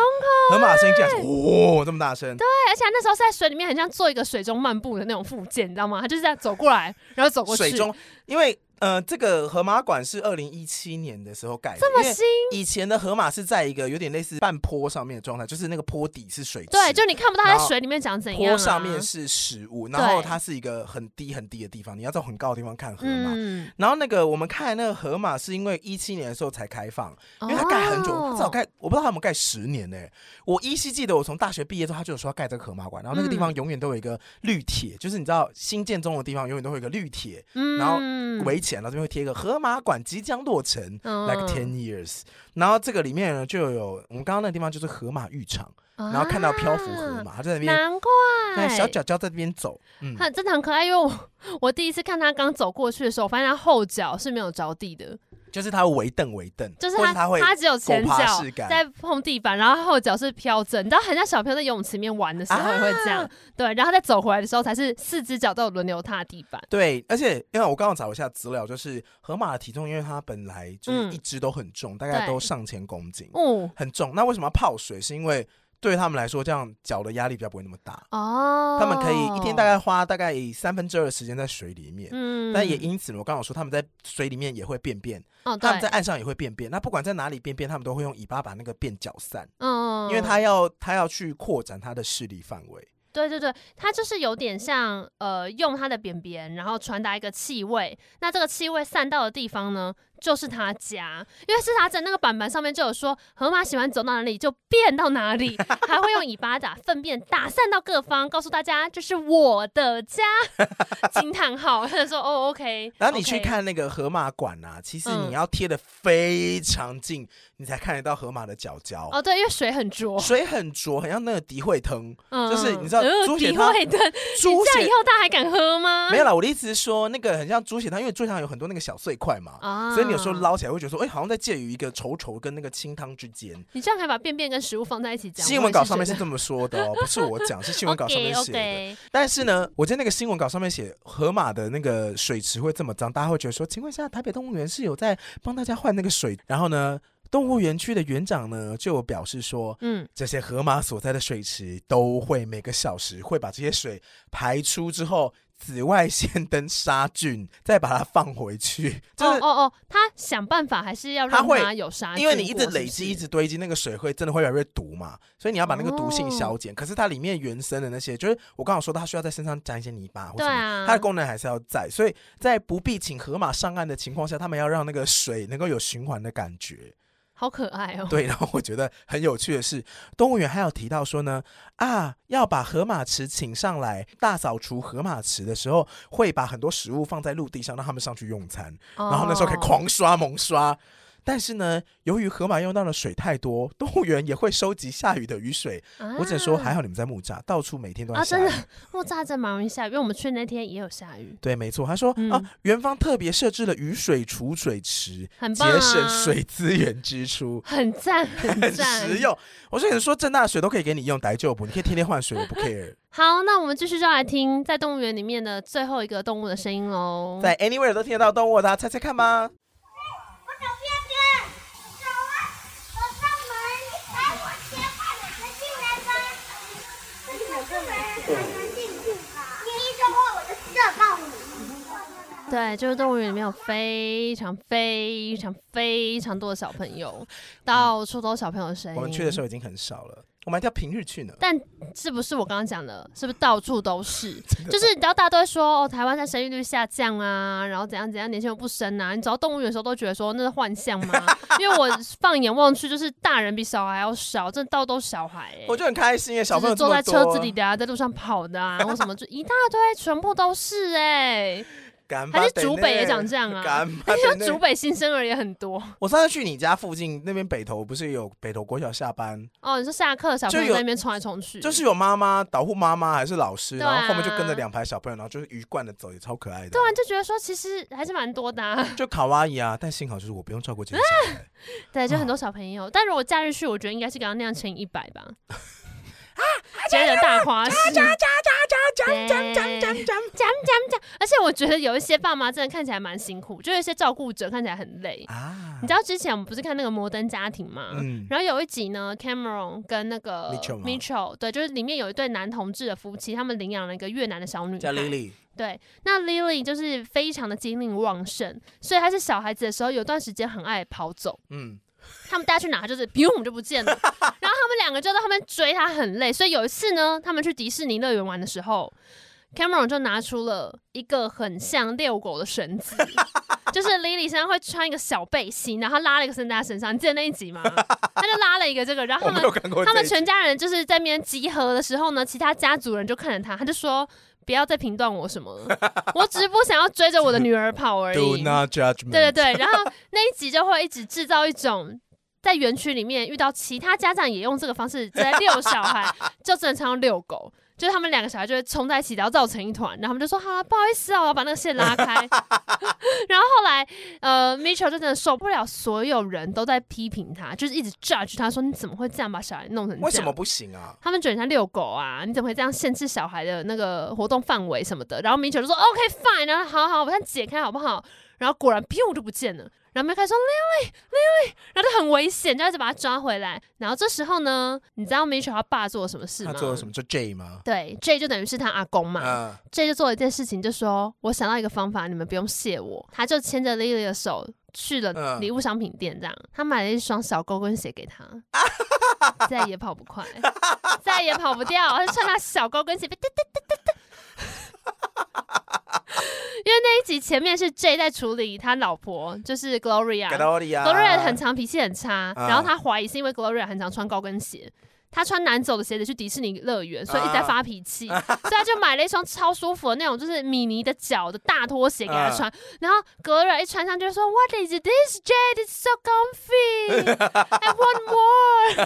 S1: 河马声音竟然是哦这么大声。
S2: 对，而且那时候在水里面很像做一个水中漫步的那种附件，你知道吗？它就是这样走过来，然后走过去。
S1: 水中，因为。呃，这个河马馆是二零一七年的时候盖的，
S2: 这么新。
S1: 以前的河马是在一个有点类似半坡上面的状态，就是那个坡底是水池，
S2: 对，就你看不到它在水里面长怎样，啊。
S1: 坡上面是食物，然后它是一个很低很低的地方，你要在很高的地方看河马。嗯、然后那个我们看那个河马是因为一七年的时候才开放，因为它盖很久，哦、至少盖我不知道它有没有盖十年呢。我依稀记得我从大学毕业之后，他就有说要盖这个河马馆，然后那个地方永远都有一个绿铁，嗯、就是你知道新建中的地方永远都会有一个绿铁，嗯、然后围起来，然后这边会贴一个河。马馆即将落成，like ten years。然后这个里面呢，就有我们刚刚那个地方就是河马浴场，然后看到漂浮河马在那边，
S2: 难怪
S1: 那小脚脚在那边走，
S2: 嗯，真的很可爱。因为我 我第一次看他刚走过去的时候，我发现他后脚是没有着地的。
S1: 就是它会微蹬微蹬，
S2: 就是它它会它只有前脚在碰地板，然后后脚是飘着，你知道很像小朋友在游泳池里面玩的时候也会这样，啊、对，然后再走回来的时候才是四只脚都有轮流踏地板。
S1: 对，而且因为我刚刚找了一下资料，就是河马的体重，因为它本来就是一只都很重，嗯、大概都上千公斤，嗯，很重。那为什么要泡水？是因为对他们来说，这样脚的压力比较不会那么大哦。他们可以一天大概花大概三分之二的时间在水里面，嗯，但也因此，我刚刚说他们在水里面也会便便，哦，他们在岸上也会便便。那不管在哪里便便，他们都会用尾巴把那个便搅散，嗯，因为他要他要去扩展他的势力范围。
S2: 对对对，它就是有点像呃，用它的便便，然后传达一个气味。那这个气味散到的地方呢，就是他家。因为是他在那个板板上面就有说，河马喜欢走到哪里就变到哪里，还会用尾巴打粪便打散到各方，告诉大家这是我的家。惊叹号，他就说哦，OK。
S1: 然后你去看那个河马馆啊，其实你要贴的非常近。嗯你才看得到河马的脚脚
S2: 哦，对，因为水很浊，
S1: 水很浊，很像那个芦荟汤，嗯、就是你知道猪血汤，芦荟汤，
S2: 猪血以后大家还敢喝吗？
S1: 没有啦，我的意思是说，那个很像猪血汤，因为猪血汤有很多那个小碎块嘛，啊、所以你有时候捞起来会觉得说，哎、欸，好像在介于一个稠稠跟那个清汤之间。
S2: 你这样可以把便便跟食物放在一起讲。
S1: 新闻稿上面是这么说的哦，不是我讲，是 新闻稿上面写的。Okay, okay 但是呢，我在那个新闻稿上面写河马的那个水池会这么脏，大家会觉得说，请问一下，台北动物园是有在帮大家换那个水？然后呢？动物园区的园长呢，就表示说，嗯，这些河马所在的水池都会每个小时会把这些水排出之后，紫外线灯杀菌，再把它放回去。就是、
S2: 哦哦哦，他想办法还是要让它有杀菌，
S1: 因为你一直累积、一直堆积，那个水会真的会越来越毒嘛，所以你要把那个毒性消减。哦、可是它里面原生的那些，就是我刚刚说它需要在身上沾一些泥巴或什么，啊、它的功能还是要在。所以在不必请河马上岸的情况下，他们要让那个水能够有循环的感觉。
S2: 好可爱哦！
S1: 对，然后我觉得很有趣的是，动物园还有提到说呢，啊，要把河马池请上来大扫除河马池的时候，会把很多食物放在陆地上，让他们上去用餐，哦、然后那时候可以狂刷猛刷。但是呢，由于河马用到的水太多，动物园也会收集下雨的雨水。啊、我只能说，还好你们在木栅，到处每天都在下雨。啊，真的，
S2: 木栅真蛮容易下雨，因为我们去那天也有下雨。
S1: 对，没错。他说、嗯、啊，园方特别设置了雨水储水池，很棒啊、节省水资源支出，
S2: 很赞，很
S1: 实用。我说你说正大的水都可以给你用，来就不，你可以天天换水，我不 care。
S2: 好，那我们继续就来听在动物园里面的最后一个动物的声音喽。
S1: 在 Anywhere 都听得到动物，大家猜猜看吧。
S2: 对，就是动物园里面有非常非常非常多的小朋友，到处都是小朋友的声音。
S1: 我们去的时候已经很少了，我们还要平日去呢。
S2: 但是不是我刚刚讲的，是不是到处都是？就是你知道，大家都会说哦，台湾在生育率下降啊，然后怎样怎样，年轻人不生啊。你走到动物园的时候，都觉得说那是幻象吗？因为我放眼望去，就是大人比小孩还要少，真的到处都是小孩、欸。
S1: 我就很开心耶，小朋友
S2: 坐在车子里的啊，在路上跑的啊，或什么就 一大堆，全部都是哎、欸。还是竹北也长这样啊？因为竹北新生儿也很多。
S1: 我上次去你家附近那边北头，不是有北头国小下班？
S2: 哦，你说下课小朋友在那边冲来冲去，
S1: 就是有妈妈导护妈妈还是老师，然后后面就跟着两排小朋友，然后就是鱼贯的走，也超可爱的。
S2: 对啊，就觉得说其实还是蛮多的。
S1: 啊就卡哇伊啊，但幸好就是我不用照顾这些小孩。
S2: 对，就很多小朋友。但如果假日去，我觉得应该是刚刚那样乘以一百吧。啊真的大花讲而且我觉得有一些爸妈真的看起来蛮辛苦就有一些照顾者看起来很累你知道之前我们不是看那个摩登家庭嘛然后有一集呢 cameron 跟那个 mitchell 对就是里面有一对男同志的夫妻他们领养了一个越南的小女对那 lily 就是非常的精力旺盛所以她是小孩子的时候有段时间很爱跑走嗯。他们带他去哪，就是砰就不见了。然后他们两个就在后面追他，很累。所以有一次呢，他们去迪士尼乐园玩的时候，Cameron 就拿出了一个很像遛狗的绳子，就是 Lily 身上会穿一个小背心，然后拉了一个绳在他身上。你记得那一集吗？他就拉了一个这个，然后他们他们全家人就是在那边集合的时候呢，其他家族人就看着他，他就说。不要再评断我什么了，我只是不想要追着我的女儿跑而已。Do not judge me。对对对，然后那一集就会一直制造一种在园区里面遇到其他家长也用这个方式在遛小孩，就正常遛狗。就是他们两个小孩就会冲在一起，然后造成一团，然后他们就说：“好了，不好意思啊，我要把那个线拉开。” 然后后来，呃，Mitchell 就真的受不了，所有人都在批评他，就是一直 judge 他说：“你怎么会这样把小孩弄成这样？
S1: 为什么不行啊？
S2: 他们觉得像遛狗啊，你怎么会这样限制小孩的那个活动范围什么的？”然后 Mitchell 就说：“OK fine，然后好好，我先解开好不好？”然后果然，噗就不见了。然后没开始说 Lily，Lily，然后就很危险，就一直把他抓回来。然后这时候呢，你知道 Mitchell 他爸做了什么事吗？
S1: 他做了什么？就 Jay 吗？
S2: 对，Jay 就等于是他阿公嘛。
S1: Uh,
S2: Jay 就做了一件事情，就说：“我想到一个方法，你们不用谢我。”他就牵着 Lily 的手去了礼物商品店，这样。他买了一双小高跟鞋给他，再也跑不快，再也跑不掉。他就穿他小高跟鞋，哒哒哒哒哒。因为那一集前面是 Jay 在处理他老婆，就是 Gloria，Gloria
S1: Gloria
S2: 很长脾气很差，然后他怀疑是因为 Gloria 很常穿高跟鞋。他穿难走的鞋子去迪士尼乐园，所以一直在发脾气，啊、所以他就买了一双超舒服的那种，就是米妮的脚的大拖鞋给他穿。啊、然后格瑞一穿上就说：“What is this, Jade? It's so comfy. I want more。”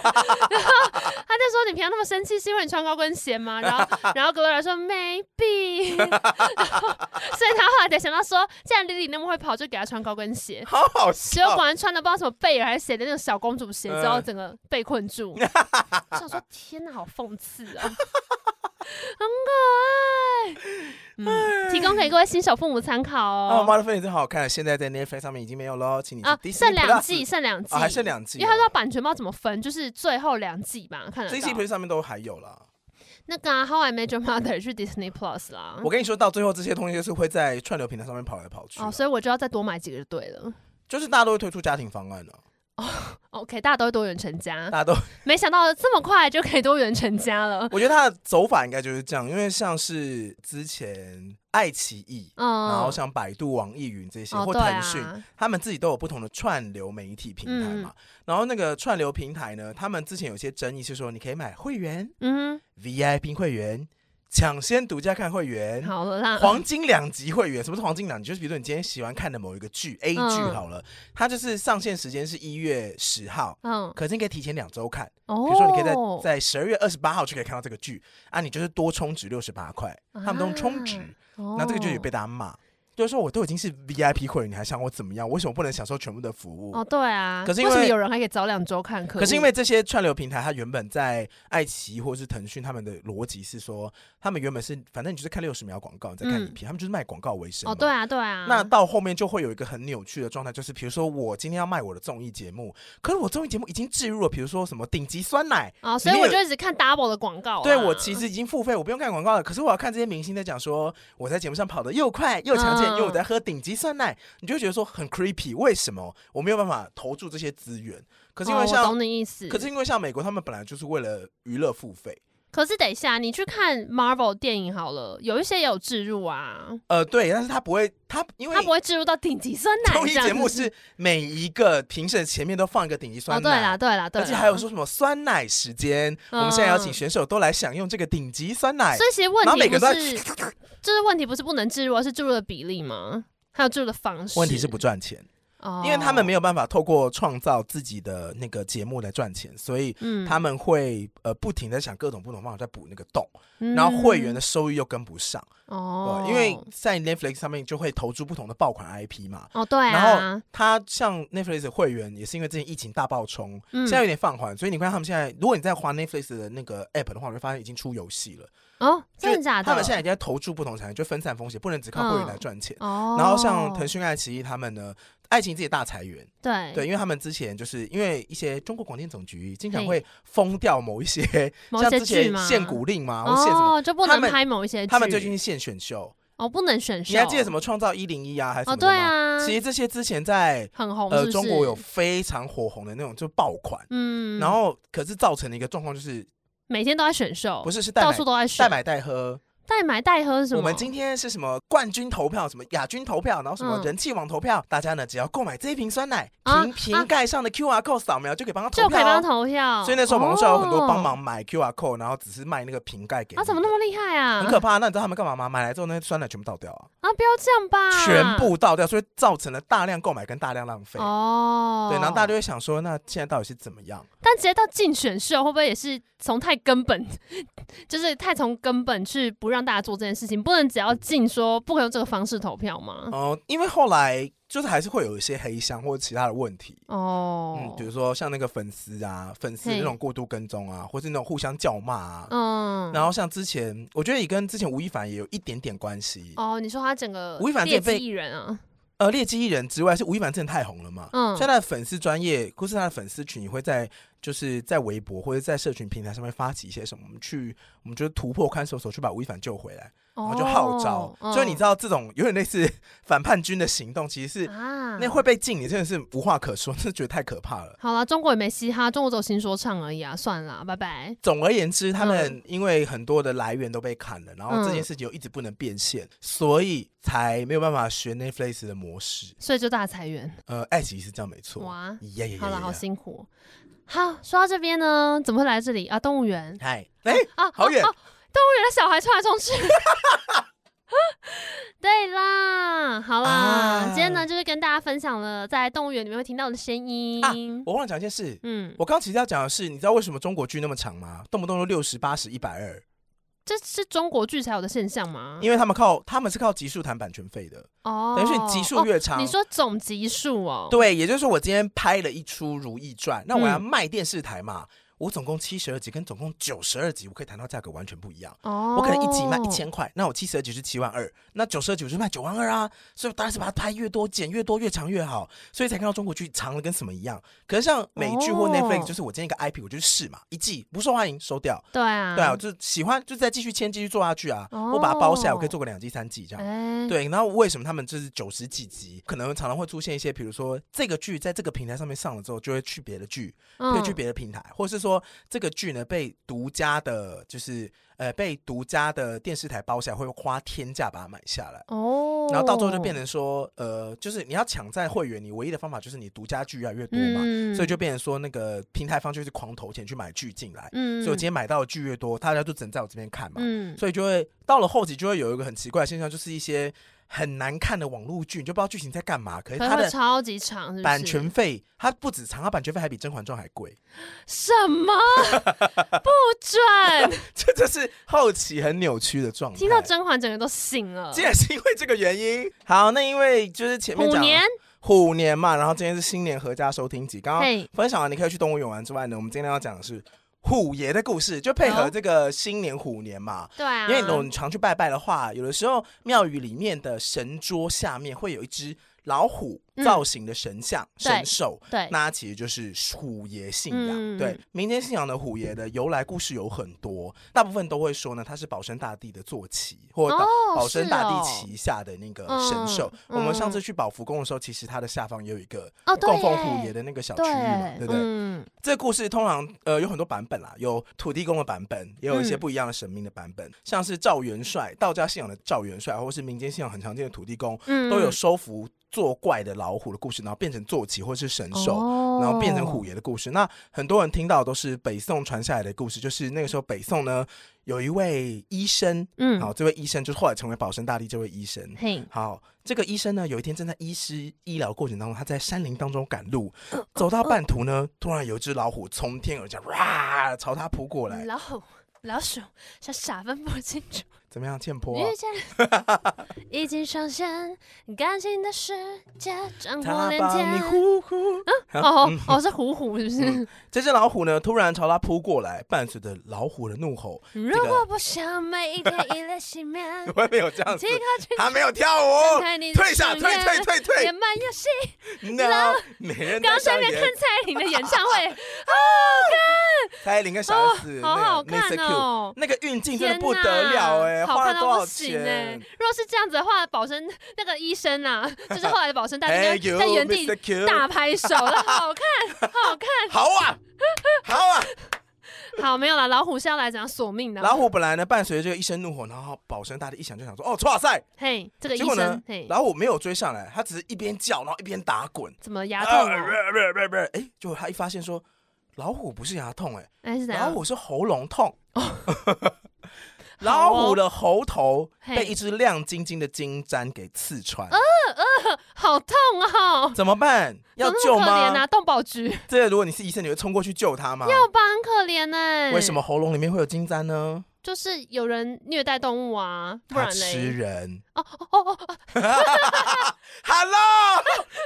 S2: 然后他就说：“你平常那么生气，是因为你穿高跟鞋吗？” 然后，然后格瑞说：“Maybe。”所以他后来才想到说：“既然 Lily 那么会跑，就给他穿高跟鞋。”
S1: 好好笑。
S2: 结果果然穿的不知道什么贝尔还是谁的那种小公主鞋，之后整个被困住。我想说，天哪，好讽刺啊，很可爱。嗯，提供给各位新手父母参考哦。
S1: 《Modern Family》真好看，现在在 Netflix 上面已经没有喽，请你啊，
S2: 剩两季，剩两季，
S1: 还剩两季，
S2: 因为他说版权不知道怎么分，就是最后两季吧，看得到。
S1: Disney+ 上面都还有啦。
S2: 那个《How I Met Your Mother》是 Disney Plus 啦。
S1: 我跟你说到最后，这些东西就是会在串流平台上面跑来跑去。
S2: 哦，所以我就要再多买几个就对了。
S1: 就是大家都会推出家庭方案了。
S2: 哦、oh,，OK，大家都会多元成家，
S1: 大家都
S2: 没想到这么快就可以多元成家了。
S1: 我觉得他的走法应该就是这样，因为像是之前爱奇艺，嗯，然后像百度、网易云这些，哦、或腾讯，啊、他们自己都有不同的串流媒体平台嘛。嗯、然后那个串流平台呢，他们之前有些争议是说，你可以买会员，嗯，VIP 会员。抢先独家看会员，
S2: 好了啦。
S1: 黄金两集会员，什么是黄金两集？就是比如说你今天喜欢看的某一个剧 A 剧，好了，嗯、它就是上线时间是一月十号，嗯，可是你可以提前两周看。哦，比如说你可以在在十二月二十八号就可以看到这个剧，啊，你就是多充值六十八块，他们都充值，那、啊、这个就有被大家骂。就是说，我都已经是 VIP 会员，你还想我怎么样？为什么不能享受全部的服务？
S2: 哦，对啊。
S1: 可是因为，
S2: 为什么有人还可以早两周看？
S1: 可是因为这些串流平台，它原本在爱奇艺或者是腾讯，他们的逻辑是说，他们原本是反正你就是看六十秒广告，你再看影片，嗯、他们就是卖广告为生。
S2: 哦，对啊，对啊。
S1: 那到后面就会有一个很扭曲的状态，就是比如说我今天要卖我的综艺节目，可是我综艺节目已经置入了，比如说什么顶级酸奶
S2: 哦，所以我就一直看 double 的广告。
S1: 对，我其实已经付费，我不用看广告了。可是我要看这些明星在讲说，我在节目上跑得又快又强健，嗯、因为我在喝顶。级酸奶，你就觉得说很 creepy，为什么我没有办法投注这些资源？可是因为像，
S2: 哦、懂你意思。
S1: 可是因为像美国，他们本来就是为了娱乐付费。
S2: 可是等一下，你去看 Marvel 电影好了，有一些也有置入啊。
S1: 呃，对，但是他不会，他因为
S2: 他不会置入到顶级酸奶。
S1: 综艺节目是每一个评审前面都放一个顶级酸奶。
S2: 哦，对啦，对啦，对啦。
S1: 而且还有说什么酸奶时间，嗯、我们现在邀请选手都来享用这个顶级酸奶。
S2: 所以其实问题不是，就是问题不是不能置入，而是置入的比例吗？还有置入的方式，
S1: 问题是不赚钱，哦、因为他们没有办法透过创造自己的那个节目来赚钱，所以他们会呃不停的想各种不同方法在补那个洞，嗯、然后会员的收益又跟不上。哦，因为在 Netflix 上面就会投注不同的爆款 IP 嘛，
S2: 哦对、啊，
S1: 然后他像 Netflix 的会员也是因为之前疫情大爆冲，嗯、现在有点放缓，所以你看他们现在，如果你在花 Netflix 的那个 App 的话，你会发现已经出游戏了。
S2: 哦，真的假的？
S1: 他们现在已经在投注不同产业，就分散风险，不能只靠会员来赚钱。哦，然后像腾讯、爱奇艺他们呢，爱奇艺自己大裁员。
S2: 对
S1: 对，因为他们之前就是因为一些中国广电总局经常会封掉某一些，像之前限股令嘛，或限什么，
S2: 就不能拍某一些。
S1: 他们最近是限选秀，
S2: 哦，不能选秀。
S1: 你还记得什么创造一零一啊，还是什么？
S2: 对啊，
S1: 其实这些之前在
S2: 很红，
S1: 呃，中国有非常火红的那种，就爆款。嗯，然后可是造成的一个状况就是。
S2: 每天都在选秀，
S1: 不是，是到处都在选，代买代喝，
S2: 代买代喝是什么？
S1: 我们今天是什么冠军投票，什么亚军投票，然后什么人气王投票，嗯、大家呢只要购买这一瓶酸奶，瓶瓶盖上的 QR code 扫描就可以帮他投票，
S2: 就可以帮投票。
S1: 所以那时候网络上有很多帮忙买 QR code，然后只是卖那个瓶盖给你。
S2: 啊，怎么那么厉害啊？
S1: 很可怕。那你知道他们干嘛吗？买来之后那些酸奶全部倒掉啊！
S2: 啊，不要这样吧！
S1: 全部倒掉，所以造成了大量购买跟大量浪费。
S2: 哦，
S1: 对，然后大家就会想说，那现在到底是怎么样？
S2: 但直接到竞选秀会不会也是从太根本，就是太从根本去不让大家做这件事情？不能只要进说不可以用这个方式投票吗？
S1: 哦、呃，因为后来就是还是会有一些黑箱或者其他的问题
S2: 哦，
S1: 嗯，比如说像那个粉丝啊，粉丝那种过度跟踪啊，或是那种互相叫骂啊，嗯，然后像之前，我觉得也跟之前吴亦凡也有一点点关系
S2: 哦。你说他整个
S1: 吴亦凡这被
S2: 艺人啊，
S1: 呃，劣迹艺人之外，是吴亦凡真的太红了嘛，嗯，所以他的粉丝专业或是他的粉丝群也会在。就是在微博或者在社群平台上面发起一些什么，我们去，我们就突破看守所去把吴亦凡救回来，然后就号召。所以你知道这种有点类似 反叛军的行动，其实是啊那会被禁，你真的是无话可说，真的觉得太可怕了。
S2: 好了，中国也没嘻哈，中国只有新说唱而已啊，算了，拜拜。
S1: 总而言之，他们因为很多的来源都被砍了，然后这件事情又一直不能变现，所以才没有办法学 Netflix 的模式，
S2: 所以就大裁员。
S1: 呃，爱奇艺是这样没错。
S2: 哇，好了，好辛苦。好，说到这边呢，怎么会来这里啊？动物园。
S1: 嗨，哎啊，好远！动
S2: 物园的小孩冲来冲去。对啦，好啦，啊、今天呢就是跟大家分享了在动物园里面会听到的声音。
S1: 啊、我忘了讲一件事，嗯，我刚刚其实要讲的是，你知道为什么中国剧那么长吗？动不动就六十八十一百二。
S2: 这是中国剧才有的现象吗？
S1: 因为他们靠他们是靠集数谈版权费的哦，等于是你集数越长，
S2: 哦，你说总集数哦，
S1: 对，也就是说我今天拍了一出《如懿传》，那我要卖电视台嘛。嗯我总共七十二集，跟总共九十二集，我可以谈到价格完全不一样。哦，我可能一集卖一千块，那我七十二集是七万二，那九十二集就卖九万二啊。所以当然是把它拍越多，剪越多，越长越好。所以才看到中国剧长的跟什么一样。可是像美剧或 Netflix，就是我今天一个 IP，我就试嘛，一季不受欢迎收掉。
S2: 对啊，
S1: 对啊，就喜欢就再继续签，继续做下去啊。我把它包下来，我可以做个两季、三季这样。对，然后为什么他们就是九十几集，可能常常会出现一些，比如说这个剧在这个平台上面上了之后，就会去别的剧，会去别的平台，或者是说这个剧。呢被独家的，就是呃被独家的电视台包下来，会花天价把它买下来哦。然后到最后就变成说，呃，就是你要抢在会员，你唯一的方法就是你独家剧越来越多嘛，嗯、所以就变成说那个平台方就是狂投钱去买剧进来。嗯，所以我今天买到的剧越多，大家就只能在我这边看嘛。嗯，所以就会到了后期就会有一个很奇怪的现象，就是一些。很难看的网络剧，你就不知道剧情在干嘛。可是它的
S2: 超级长，
S1: 版权费它不止长，它版权费还比《甄嬛传》还贵。
S2: 什么？不准！
S1: 这就是后期很扭曲的状态。
S2: 听到甄嬛整个都醒了，
S1: 竟然是因为这个原因。好，那因为就是前面讲虎年，虎年嘛，然后今天是新年合家收听集。刚刚分享完你可以去动物园玩之外呢，我们今天要讲的是。虎爷的故事就配合这个新年虎年嘛，
S2: 对啊，
S1: 因为你常去拜拜的话，有的时候庙宇里面的神桌下面会有一只老虎。造型的神像、嗯、神兽，对，那其实就是虎爷信仰。嗯、对，民间信仰的虎爷的由来故事有很多，大部分都会说呢，他是保生大帝的坐骑，或者保生大帝旗下的那个神兽。哦。哦、我们上次去保福宫的时候，其实它的下方也有一个供奉虎爷的那个小区域嘛，对，对不对？嗯、这个故事通常呃有很多版本啦，有土地公的版本，也有一些不一样的神明的版本，嗯、像是赵元帅，道家信仰的赵元帅，或是民间信仰很常见的土地公，嗯、都有收服作怪的老虎的故事，然后变成坐骑或是神兽，哦、然后变成虎爷的故事。那很多人听到都是北宋传下来的故事，就是那个时候北宋呢有一位医生，嗯，好，这位医生就是后来成为保生大帝这位医生。嘿，好，这个医生呢有一天正在医师医疗过程当中，他在山林当中赶路，走到半途呢，突然有一只老虎从天而降，哇，朝他扑过来。老虎，老鼠，傻傻分不清楚。怎么样，欠坡、啊？已经上线，感情的世界，战火连天。呼呼
S2: 啊，哦哦，是虎虎，是不是？嗯、
S1: 这只老虎呢，突然朝他扑过来，伴随着老虎的怒吼。
S2: 如果不想每一天以泪洗面，
S1: 我也没有这样子，他没有跳舞，退下，退退退退。
S2: 演扮游戏
S1: ，no，没人。
S2: 刚才没看蔡依林的演唱会，好 看。
S1: 蔡依林跟小 S，好好看哦，那个运镜真的不得了哎。
S2: 好看到不行哎！如果是这样子的话，保生那个医生啊，就是后来的保生大帝在原地大拍手，好看，好看，
S1: 好啊，好啊！
S2: 好，没有了。老虎是要来怎样索命的。
S1: 老虎本来呢，伴随着这个一声怒吼，然后保生大帝一想就想说：“哦，哇塞！”
S2: 嘿，这个医
S1: 生，
S2: 嘿，
S1: 老虎没有追上来，他只是一边叫，然后一边打滚。
S2: 怎么牙痛？
S1: 哎，就他一发现说，老虎不是牙痛，哎，老虎是喉咙痛。老虎的喉头被一只亮晶晶的金簪给刺穿，
S2: 呃呃，好痛啊！
S1: 怎么办？要救吗？
S2: 可怜啊，动保局。
S1: 这个如果你是医生，你会冲过去救他吗？
S2: 要吧，很可怜呢。为
S1: 什么喉咙里面会有金簪呢？
S2: 就是有人虐待动物啊，不然
S1: 吃人
S2: 哦哦哦！
S1: Hello，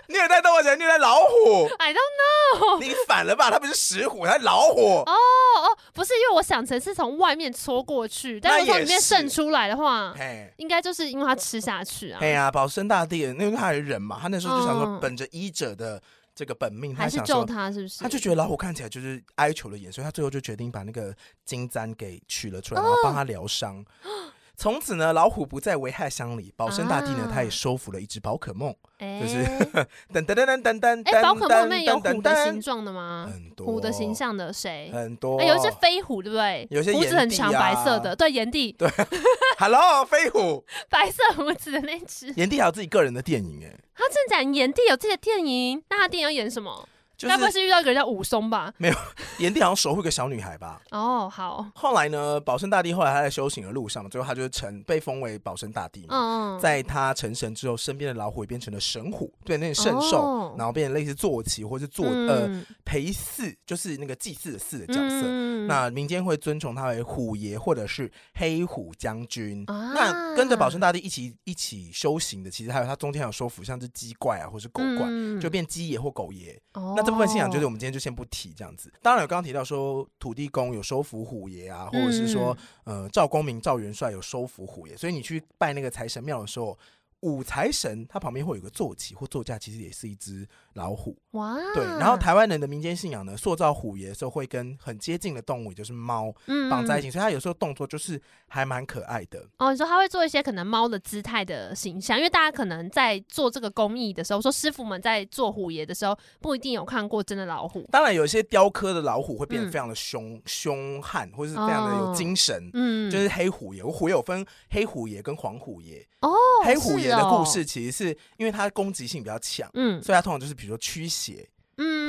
S1: 虐待动物还是虐待老虎？
S2: I don't know。
S1: 你反了吧？它不是石虎，它是老虎。
S2: 哦哦，不是，因为我想成是从外面戳过去，但是从里面渗出来的话，应该就是因为它吃下去啊。
S1: 哎呀，保生大帝，因为他是人嘛，他那时候就想说，本着医者的。这个本命，他想救
S2: 他是不是？
S1: 他就觉得老虎看起来就是哀求的眼，所以他最后就决定把那个金簪给取了出来，然后帮他疗伤。从此呢，老虎不再危害乡里。保生大帝呢，他也收服了一只宝可梦，就是 噔噔噔噔噔噔。
S2: 哎，宝可梦里面有虎的形状的吗？
S1: 很多
S2: 虎的形象的谁？
S1: 很多。
S2: 有一只飞虎，对不对？
S1: 有些
S2: 胡子很长，白色的。对，炎帝。
S1: 对，Hello，飞虎，
S2: 白色胡子的那只。
S1: 炎帝还有自己个人的电影哎。
S2: 他正讲炎帝有自己的电影，那他电影要演什么？该不会是遇到一个人叫武松吧？
S1: 没有，炎帝好像守护一个小女孩吧？
S2: 哦，好。后
S1: 来呢，保生大帝后来他在修行的路上，最后他就成被封为保生大帝嘛。嗯，在他成神之后，身边的老虎也变成了神虎，对，那个圣兽，然后变成类似坐骑或是坐呃陪祀，就是那个祭祀的祀的角色。那民间会尊崇他为虎爷或者是黑虎将军。那跟着保生大帝一起一起修行的，其实还有他中间有收服像是鸡怪啊，或是狗怪，就变鸡爷或狗爷。那这部分信仰就是我们今天就先不提这样子。当然有刚刚提到说土地公有收服虎爷啊，或者是说呃赵公明赵元帅有收服虎爷，所以你去拜那个财神庙的时候，五财神他旁边会有个坐骑或座驾，其实也是一只。老虎哇，对，然后台湾人的民间信仰呢，塑造虎爷的时候会跟很接近的动物，也就是猫，绑在一起，嗯、所以他有时候动作就是还蛮可爱的。
S2: 哦，你说他会做一些可能猫的姿态的形象，因为大家可能在做这个工艺的时候，说师傅们在做虎爷的时候，不一定有看过真的老虎。
S1: 当然，有一些雕刻的老虎会变得非常的凶凶、嗯、悍，或者是非常的有精神。嗯，就是黑虎爷，我虎爷有分黑虎爷跟黄虎爷。哦，黑虎爷的故事其实是因为它攻击性比较强，嗯，所以它通常就是比如说驱邪，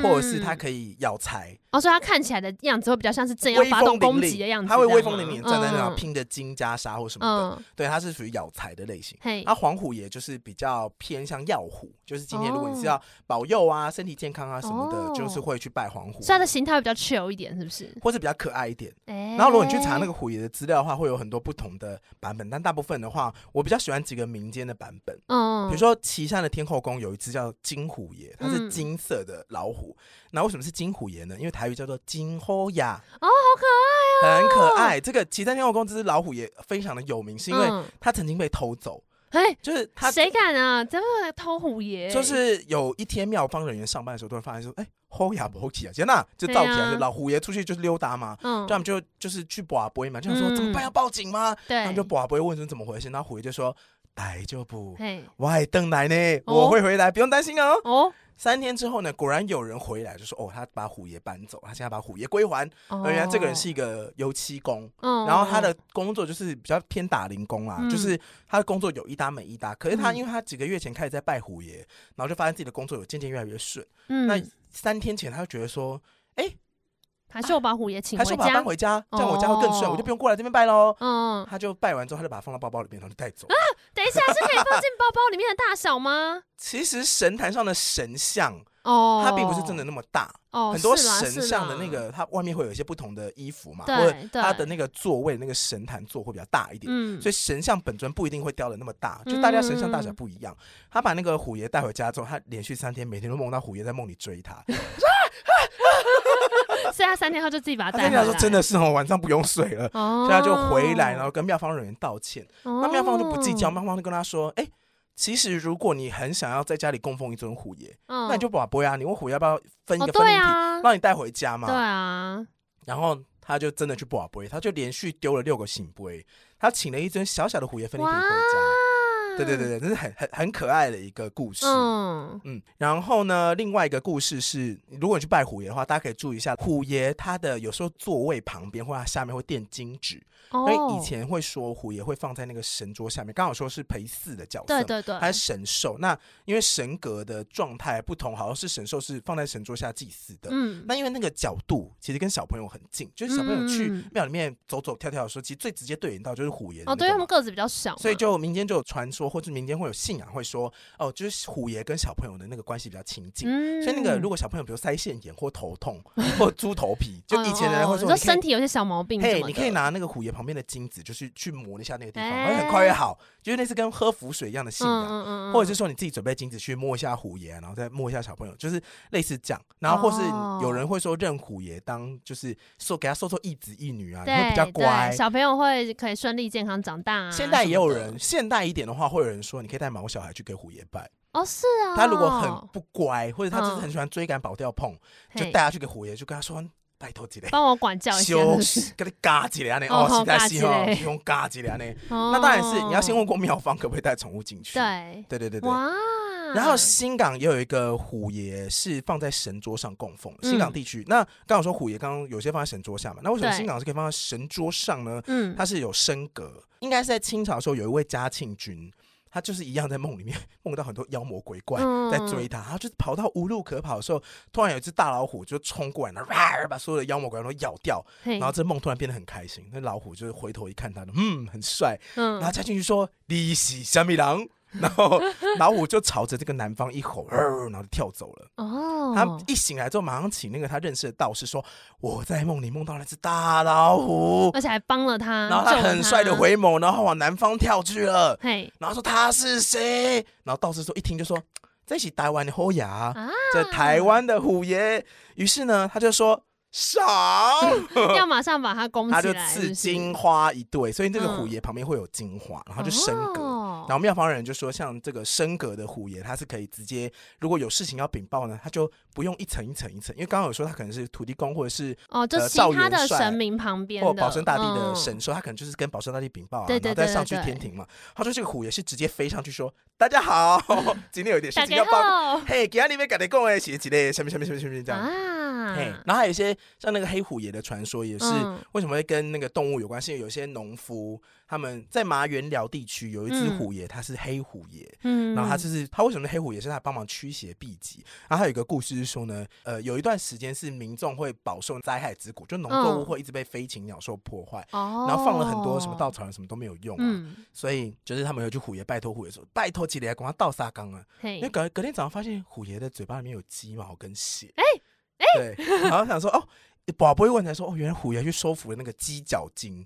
S1: 或者是它可以咬财。
S2: 哦，所以它看起来的样子会比较像是正要发动攻击的样子，
S1: 它会威风凛凛站在那拼着金袈裟或什么的，对，它是属于咬财的类型。那黄虎爷就是比较偏向药虎，就是今天如果你是要保佑啊、身体健康啊什么的，就是会去拜黄虎。
S2: 所以它的形态会比较 chill 一点，是不是？
S1: 或者比较可爱一点。然后如果你去查那个虎爷的资料的话，会有很多不同的版本，但大部分的话，我比较喜欢几个民间的版本。嗯，比如说岐山的天后宫有一只叫金虎爷，它是金色的老虎。那为什么是金虎爷呢？因为台语叫做金虎牙
S2: 哦，好可爱
S1: 哦，很可爱。这个旗山天后宫这只老虎也非常的有名，是因为它曾经被偷走。哎，就是他
S2: 谁敢啊？怎么偷虎爷？
S1: 就是有一天庙方人员上班的时候，突然发现说，哎，虎牙不起啊，天哪，就造起来，就老虎爷出去就是溜达嘛。嗯，这样就就是去拔杯嘛，就想说怎么办？要报警吗？对，他们就拔杯问说怎么回事，然后虎爷就说，大丈夫，我会回来呢，我会回来，不用担心哦。哦。三天之后呢，果然有人回来，就说：“哦，他把虎爷搬走，他现在把虎爷归还。哦”原来这个人是一个油漆工，哦、然后他的工作就是比较偏打零工啦，嗯、就是他的工作有一搭没一搭。可是他因为他几个月前开始在拜虎爷，然后就发现自己的工作有渐渐越来越顺。嗯、那三天前他就觉得说：“哎、欸。”
S2: 还是我把虎爷请回家，还是我把他
S1: 搬回家，这样我家会更顺，我就不用过来这边拜喽。嗯，他就拜完之后，他就把它放到包包里面，然后就带走。啊，
S2: 等一下，是可以放进包包里面的大小吗？
S1: 其实神坛上的神像哦，它并不是真的那么大哦。很多神像的那个，它外面会有一些不同的衣服嘛，或者它的那个座位，那个神坛座会比较大一点。嗯，所以神像本尊不一定会雕的那么大，就大家神像大小不一样。他把那个虎爷带回家之后，他连续三天每天都梦到虎爷在梦里追他。
S2: 所以他三天后就自己把他带回来。他
S1: 说真的是哦，晚上不用睡了，所以他就回来，然后跟庙方人员道歉。那庙方就不计较，庙方就跟他说：“哎，其实如果你很想要在家里供奉一尊虎爷，那你就把杯啊，你问虎爷要不要分一个分灵体，让你带回家嘛。”
S2: 对啊。
S1: 然后他就真的去把杯，他就连续丢了六个醒杯，他请了一尊小小的虎爷分灵体回家。对对对对，这是很很很可爱的一个故事。嗯嗯，然后呢，另外一个故事是，如果你去拜虎爷的话，大家可以注意一下，虎爷他的有时候座位旁边或者他下面会垫金纸。因为以前会说虎爷会放在那个神桌下面，刚好说是陪祀的角色，
S2: 对对对，
S1: 他是神兽。那因为神格的状态不同，好像是神兽是放在神桌下祭祀的。嗯，那因为那个角度其实跟小朋友很近，就是小朋友去庙里面走走跳跳的时候，其实最直接对应到就是虎爷。
S2: 哦，对，他们个子比较小，
S1: 所以就民间就有传说，或者民间会有信仰，会说哦，就是虎爷跟小朋友的那个关系比较亲近。嗯，所以那个如果小朋友比如腮腺炎或头痛或猪头皮，就以前的人会说，
S2: 你说身体有些小毛病，
S1: 嘿，你可以拿那个虎爷旁边的金子，就是。去去磨一下那个地方，会很快越好，就是类似跟喝符水一样的信仰，嗯嗯或者是说你自己准备金子去摸一下虎爷，然后再摸一下小朋友，就是类似这样。然后或是有人会说认虎爷当就是说给他说说一子一女啊，你会比较乖，
S2: 小朋友会可以顺利健康长大啊。
S1: 现在也有人现代一点的话，会有人说你可以带毛小孩去给虎爷拜
S2: 哦，是啊。
S1: 他如果很不乖，或者他就是很喜欢追赶跑掉碰，就带他去给虎爷，就跟他说。拜托几嘞，
S2: 帮我管教一下，
S1: 给你嘎几嘞，哦，实在是哦，用嘎几嘞，那当然是你要先问过庙方可不可以带宠物进去。对，对对对对。哇！然后新港也有一个虎爷是放在神桌上供奉，新港地区。那刚刚说虎爷，刚刚有些放在神桌下嘛，那为什么新港是可以放在神桌上呢？嗯，它是有升格，应该是在清朝的时候有一位嘉庆君。他就是一样在梦里面 梦到很多妖魔鬼怪在追他，然后就是跑到无路可跑的时候，突然有一只大老虎就冲过来，然后把所有的妖魔鬼怪都咬掉，然后这梦突然变得很开心。那老虎就是回头一看他，嗯，很帅，然后再进去说：“你是什么人？”然后老虎就朝着这个南方一吼，然后就跳走了。哦，他一醒来之后，马上请那个他认识的道士说：“我在梦里梦到那只大老虎，
S2: 而且还帮了他。”
S1: 然后他很帅的回眸，然后往南方跳去了。嘿，然后说他是谁？然后道士说一听就说：“这是台湾的虎爷，这台湾的虎爷。”于是呢，他就说。爽，
S2: 要马上把它攻起来，他就
S1: 赐金花一对，所以这个虎爷旁边会有金花，然后就升格。然后妙方人就说，像这个升格的虎爷，他是可以直接，如果有事情要禀报呢，他就不用一层一层一层，因为刚刚有说他可能是土地公或者是
S2: 哦，就其他的神明旁边
S1: 或保生大帝的神兽，他可能就是跟保生大帝禀报啊，然后再上去天庭嘛。他说这个虎爷是直接飞上去说：“大家好，今天有一点事情要报，嘿，给里面赶紧讲哎，写几类，下面下面下面下面这样啊。”嘿，然后还有一些像那个黑虎爷的传说，也是为什么会跟那个动物有关系？有些农夫他们在麻原寮地区有一只虎爷，他是黑虎爷，嗯，然后他就是他为什么是黑虎爷？是他帮忙驱邪避疾。然后还有一个故事是说呢，呃，有一段时间是民众会饱受灾害之苦，就农作物会一直被飞禽鸟兽破坏，哦，然后放了很多什么稻草人什么都没有用啊，所以就是他们有去虎爷拜托虎爷说，拜托起来，赶快倒沙缸啊，因为隔隔天早上发现虎爷的嘴巴里面有鸡毛跟血，哎。对，然后想说哦，宝贝问才说哦，原来虎爷去收服了那个鸡脚精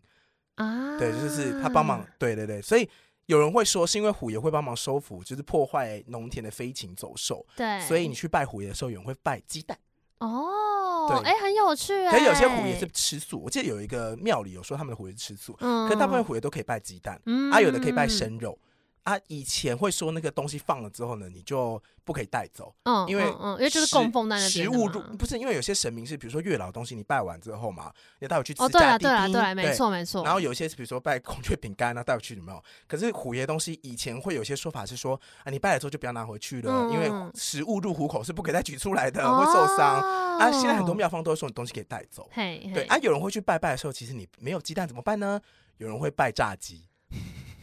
S1: 啊，对，就是他帮忙，对对对，所以有人会说是因为虎爷会帮忙收服，就是破坏农田的飞禽走兽，对，所以你去拜虎爷的时候，有人会拜鸡蛋哦，对，哎，很有趣，可是有些虎爷是吃素，我记得有一个庙里有说他们的虎爷是吃素，嗯，可是大部分虎爷都可以拜鸡蛋，嗯，啊，有的可以拜生肉。啊，以前会说那个东西放了之后呢，你就不可以带走，嗯，因为嗯，因为就是供奉在那边，食物入不是因为有些神明是，比如说月老东西，你拜完之后嘛，你带回去吃。哦，对啊，对啊，对，没错，没错。然后有一些是比如说拜孔雀饼干啊，带回去有没有？可是虎爷东西以前会有些说法是说，啊，你拜了之后就不要拿回去了，因为食物入虎口是不可以再取出来的，会受伤。啊，现在很多庙方都会说你东西可以带走，对。啊，有人会去拜拜的时候，其实你没有鸡蛋怎么办呢？有人会拜炸鸡。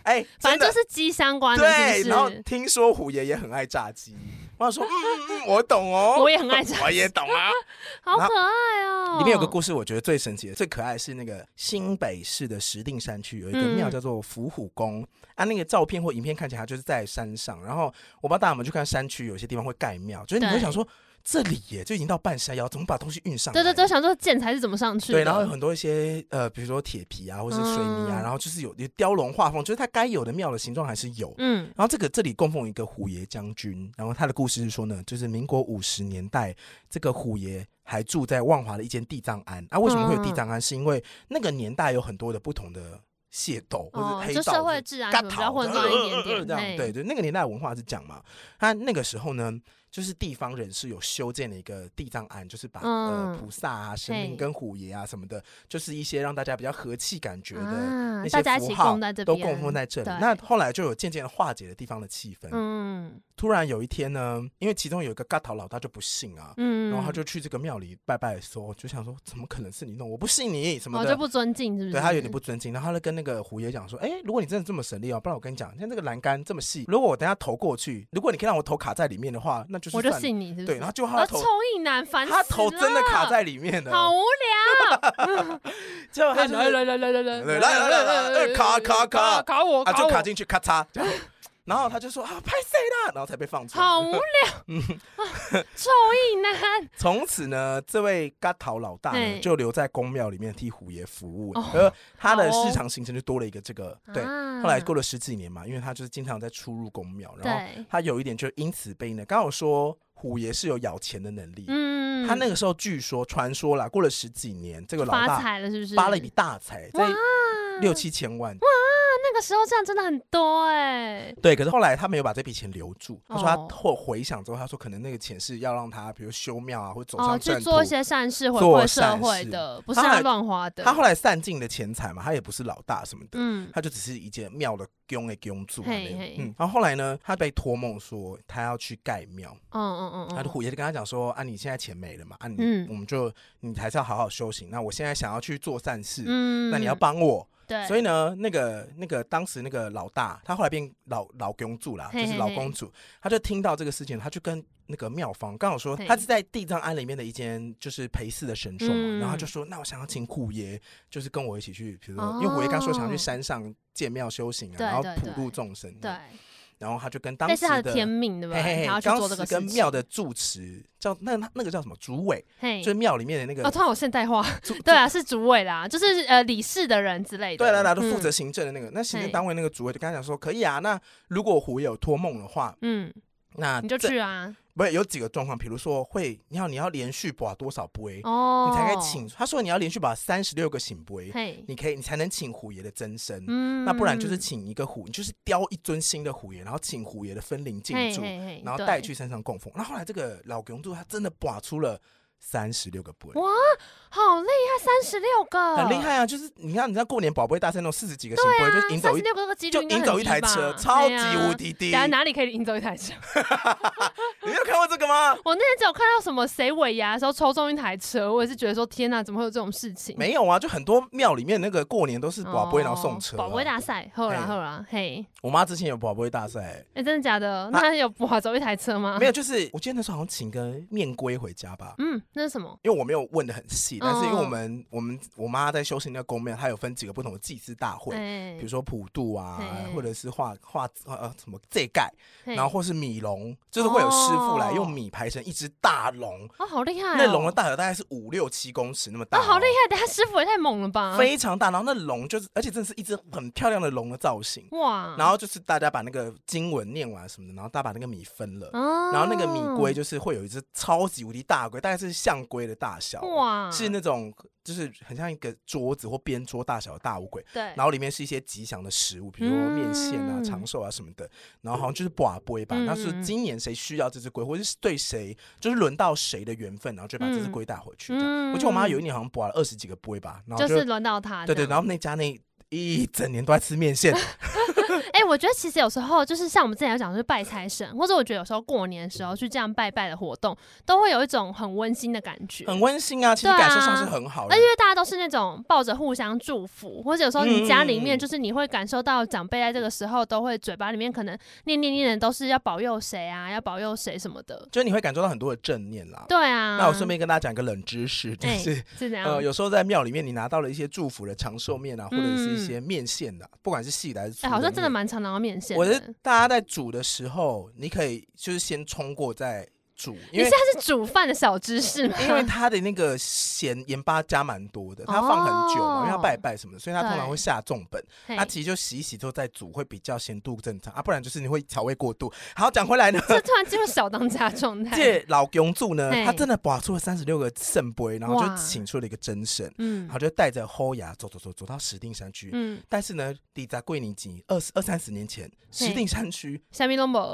S1: 哎，欸、
S2: 反正就是鸡相关的。
S1: 对，然后听说虎爷也很爱炸鸡。我想说，嗯嗯嗯，我懂哦，
S2: 我也很爱炸鸡，
S1: 我也懂啊，
S2: 好可爱哦。
S1: 里面有个故事，我觉得最神奇的、最可爱的是那个新北市的石碇山区有一个庙叫做伏虎宫，嗯、啊，那个照片或影片看起来就是在山上。然后我不知道大家有没有去看山区，有些地方会盖庙，就是你会想说。这里耶，就已经到半山腰，怎么把东西运上来？
S2: 对对对，想说建材是怎么上去的？
S1: 对，然后有很多一些呃，比如说铁皮啊，或是水泥啊，嗯、然后就是有有雕龙画凤，就是它该有的庙的形状还是有。嗯，然后这个这里供奉一个虎爷将军，然后他的故事是说呢，就是民国五十年代，这个虎爷还住在万华的一间地藏庵。啊，为什么会有地藏庵？嗯、是因为那个年代有很多的不同的械斗或者黑道，
S2: 社会治安比较混乱一点点。
S1: 这样对对，那个年代文化是讲嘛，他那个时候呢。就是地方人士有修建了一个地藏庵，就是把、嗯、呃菩萨啊、神明跟虎爷啊什么的，就是一些让大家比较和气感觉的那些符号都供奉在这里。那后来就有渐渐的化解了地方的气氛。嗯，突然有一天呢，因为其中有一个嘎桃老大就不信啊，嗯，然后他就去这个庙里拜拜的时候，就想说怎么可能是你弄？我不信你什么的，
S2: 哦、就不尊敬是不是？
S1: 对他有点不尊敬，然后他就跟那个虎爷讲说：“哎、欸，如果你真的这么神力哦，不然我跟你讲，像这个栏杆这么细，如果我等下投过去，如果你可以让我头卡在里面的话，那就是
S2: 我就信你是不是。”
S1: 对，然后就他头
S2: 抽一男烦死
S1: 他头真的卡在里面了，
S2: 好无聊。
S1: 就他
S2: 来来来来来来
S1: 来来来来，卡卡卡
S2: 卡我，
S1: 啊就卡进去咔嚓。然后他就说啊，拍谁啦？然后才被放出来。
S2: 好无聊，嗯，臭役男。
S1: 从此呢，这位嘎桃老大呢，就留在宫庙里面替虎爷服务，而他的日常行程就多了一个这个。对，后来过了十几年嘛，因为他就是经常在出入宫庙，然后他有一点就因此被呢，刚好说虎爷是有咬钱的能力。嗯，他那个时候据说传说啦，过了十几年，这个老大
S2: 发财了，是不是？
S1: 发了一笔大财，在六七千万。
S2: 那个时候这样真的很多哎、欸，
S1: 对，可是后来他没有把这笔钱留住。他说他后回想之后，他说可能那个钱是要让他，比如修庙啊，或者走上
S2: 去做一些善事回馈社会的，不是他乱花的。
S1: 他后来散尽的钱财嘛，他也不是老大什么的，嗯，他就只是一间庙的供的供主。嗯，然后后来呢，他被托梦说他要去盖庙，嗯嗯嗯，他的虎爷就跟他讲说啊，你现在钱没了嘛，啊你，我们就你还是要好好修行。那我现在想要去做善事，嗯，那你要帮我。对，所以呢，那个那个当时那个老大，他后来变老老公主啦，就是老公主，他就听到这个事情，他就跟那个妙方刚好说，他是在地藏庵里面的一间就是陪侍的神兽嘛，嗯、然后他就说，那我想要请虎爷，就是跟我一起去，比如说，哦、因为虎爷刚说想要去山上建庙修行啊，然后普度众生。对。然后他就跟当时
S2: 的天命对不对？然后
S1: 当时跟庙的住持叫那那个叫什么主委，就是庙里面的那个。
S2: 哦，突然有现代化。对啊，是主委啦，就是呃理事的人之类的。
S1: 对啦啦，都负责行政的那个。那行政单位那个主委就跟他讲说，可以啊，那如果虎有托梦的话，嗯，那
S2: 你就去啊。
S1: 不是有几个状况，比如说会，你要你要连续把多少杯，哦，你才可以请。他说你要连续把三十六个醒杯，嘿，你可以你才能请虎爷的真身。嗯，那不然就是请一个虎，你就是雕一尊新的虎爷，然后请虎爷的分灵进驻，然后带去山上供奉。那后来这个老公柱他真的把出了。三十六个杯哇，
S2: 好厉害！三十六个，
S1: 很厉害啊！就是你看，你知道过年宝贝大赛那种四十几个圣杯，就赢走一就赢走一台车，超级无敌低。
S2: 哪里可以赢走一台车？
S1: 你有看过这个吗？
S2: 我那天只有看到什么谁尾牙的时候抽中一台车，我也是觉得说天哪，怎么会有这种事情？
S1: 没有啊，就很多庙里面那个过年都是宝贝然后送车，
S2: 宝贝大赛，后来后来嘿，
S1: 我妈之前有宝贝大赛，
S2: 哎，真的假的？那有宝走一台车吗？
S1: 没有，就是我记得那时候好像请个面龟回家吧，嗯。
S2: 那是什么？
S1: 因为我没有问的很细，但是因为我们我们我妈在修行那个宫庙，它有分几个不同的祭祀大会，比如说普渡啊，或者是画画呃什么这盖，然后或是米龙，就是会有师傅来用米排成一只大龙，
S2: 哦，好厉害！
S1: 那龙的大小大概是五六七公尺那么大，
S2: 好厉害！等下师傅也太猛了吧，
S1: 非常大。然后那龙就是，而且真的是一只很漂亮的龙的造型哇。然后就是大家把那个经文念完什么的，然后大家把那个米分了，然后那个米龟就是会有一只超级无敌大龟，大概是象龟。的大小哇，是那种就是很像一个桌子或边桌大小的大乌龟，对，然后里面是一些吉祥的食物，比如说面线啊、嗯、长寿啊什么的，然后好像就是跋杯吧，那、嗯、是今年谁需要这只龟，或者是对谁就是轮到谁的缘分，然后就把这只龟带回去。嗯、我记得我妈有一年好像跋了二十几个龟吧，然后就，
S2: 就是轮到她，
S1: 对对，然后那家那一整年都在吃面线。
S2: 哎、欸，我觉得其实有时候就是像我们之前有讲，就是拜财神，或者我觉得有时候过年的时候去这样拜拜的活动，都会有一种很温馨的感觉，
S1: 很温馨啊，其实感受上是很好的。
S2: 而且因为大家都是那种抱着互相祝福，或者有时候你家里面就是你会感受到长辈在这个时候都会嘴巴里面可能念念念的都是要保佑谁啊，要保佑谁什么的，
S1: 就是你会感受到很多的正念啦。
S2: 对啊，
S1: 那我顺便跟大家讲一个冷知识，就是、欸、
S2: 是这样，
S1: 呃，有时候在庙里面你拿到了一些祝福的长寿面啊，或者是一些面线的，嗯、不管是细的还是粗的，哎、
S2: 欸，好像真的蛮常拿到面线。
S1: 我觉得大家在煮的时候，你可以就是先冲过再煮。因为
S2: 你现在是煮饭的小知识吗？
S1: 因为它的那个咸盐巴加蛮多的，它放很久嘛，因为要拜拜什么的，所以它通常会下重本。它其实就洗一洗之后再煮，会比较咸度正常啊，不然就是你会调味过度。好，讲回来呢，
S2: 这突然进入小当家状态。
S1: 这老公柱呢，他真的拔出了三十六个圣杯，然后就请出了一个真神，嗯，然后就带着侯牙走走走走到石碇山区，嗯，但是呢，抵在桂林几二十二三十年前，石碇山
S2: 区，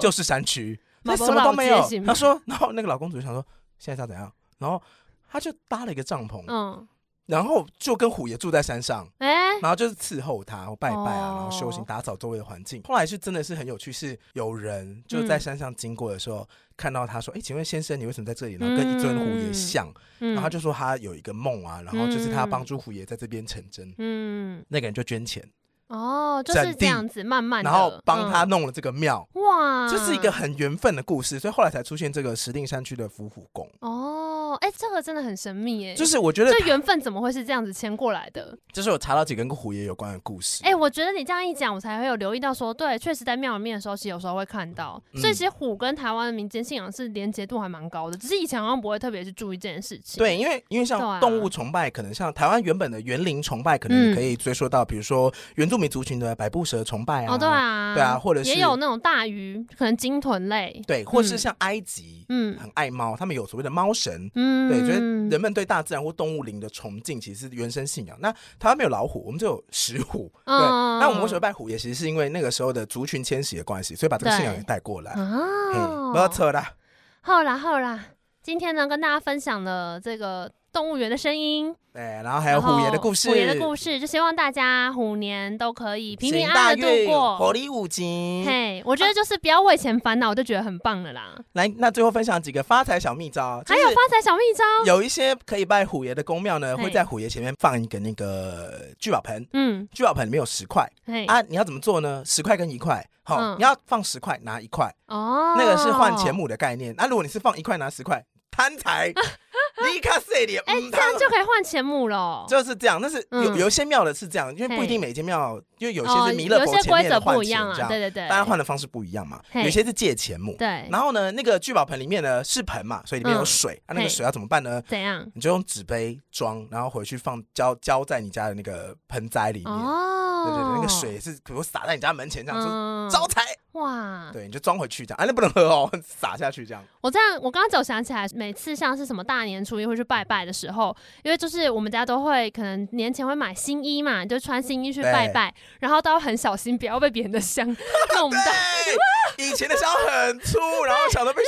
S1: 就是山区。那什么都没有。他说，然后那个老公主就想说，现在要怎样？然后他就搭了一个帐篷，嗯。然后就跟虎爷住在山上，哎、欸，然后就是伺候他，然后拜拜啊，哦、然后修行，打扫周围的环境。后来是真的是很有趣，是有人就在山上经过的时候，嗯、看到他说：“哎，请问先生，你为什么在这里？”然后跟一尊虎爷像，嗯、然后他就说他有一个梦啊，然后就是他帮助虎爷在这边成真。嗯，那个人就捐钱。
S2: 哦，就是这样子，慢慢的，
S1: 然后帮他弄了这个庙，哇，这是一个很缘分的故事，所以后来才出现这个石定山区的伏虎宫。
S2: 哦，哎，这个真的很神秘，哎，
S1: 就是我觉得
S2: 这缘分怎么会是这样子牵过来的？
S1: 就是我查到几个跟虎爷有关的故事。
S2: 哎，我觉得你这样一讲，我才会有留意到说，对，确实在庙里面的时候，其实有时候会看到，所以其实虎跟台湾的民间信仰是连结度还蛮高的，只是以前好像不会特别去注意这件事情。
S1: 对，因为因为像动物崇拜，可能像台湾原本的园林崇拜，可能你可以追溯到，比如说原住民族群的百步蛇崇拜啊，
S2: 哦，对啊，
S1: 对啊，或者是
S2: 也有那种大鱼，可能鲸豚类，
S1: 对，或是像埃及，嗯，很爱猫，他们有所谓的猫神，嗯，对，觉得人们对大自然或动物灵的崇敬，其实是原生信仰。那台湾没有老虎，我们就有石虎，对，那我们为什么拜虎也？其实是因为那个时候的族群迁徙的关系，所以把这个信仰也带过来。哦，不要扯了。
S2: 好啦好啦，今天呢，跟大家分享了这个。动物园的声音，
S1: 对，然后还有虎爷的故事，
S2: 虎爷的故事，就希望大家虎年都可以平平安安的度过，
S1: 火力五金。
S2: 嘿，我觉得就是不要为钱烦恼，我就觉得很棒了啦。
S1: 来，那最后分享几个发财小秘招，
S2: 还有发财小秘招，
S1: 有一些可以拜虎爷的宫庙呢，会在虎爷前面放一个那个聚宝盆，嗯，聚宝盆里面有十块，啊，你要怎么做呢？十块跟一块，好，你要放十块拿一块，哦，那个是换钱母的概念。那如果你是放一块拿十块，贪财。立刻碎脸，
S2: 哎，这样就可以换钱母了。
S1: 就是这样，但是有有一些庙的是这样，因为不一定每间庙，因为有些是弥勒佛前面的换钱这样，对对对，大家换的方式不一样嘛。有些是借钱母，对。然后呢，那个聚宝盆里面呢是盆嘛，所以里面有水，那那个水要怎么办呢？
S2: 怎样？
S1: 你就用纸杯装，然后回去放浇浇在你家的那个盆栽里面。哦，对对对，那个水是比如洒在你家门前这样子招财。哇，对，你就装回去这样，啊，那不能喝哦，洒下去这样。
S2: 我这样，我刚刚就想起来，每次像是什么大年初一会去拜拜的时候，因为就是我们家都会可能年前会买新衣嘛，就穿新衣去拜拜，然后都要很小心，不要被别人的香 弄到。
S1: 以前的香很粗，然后小的被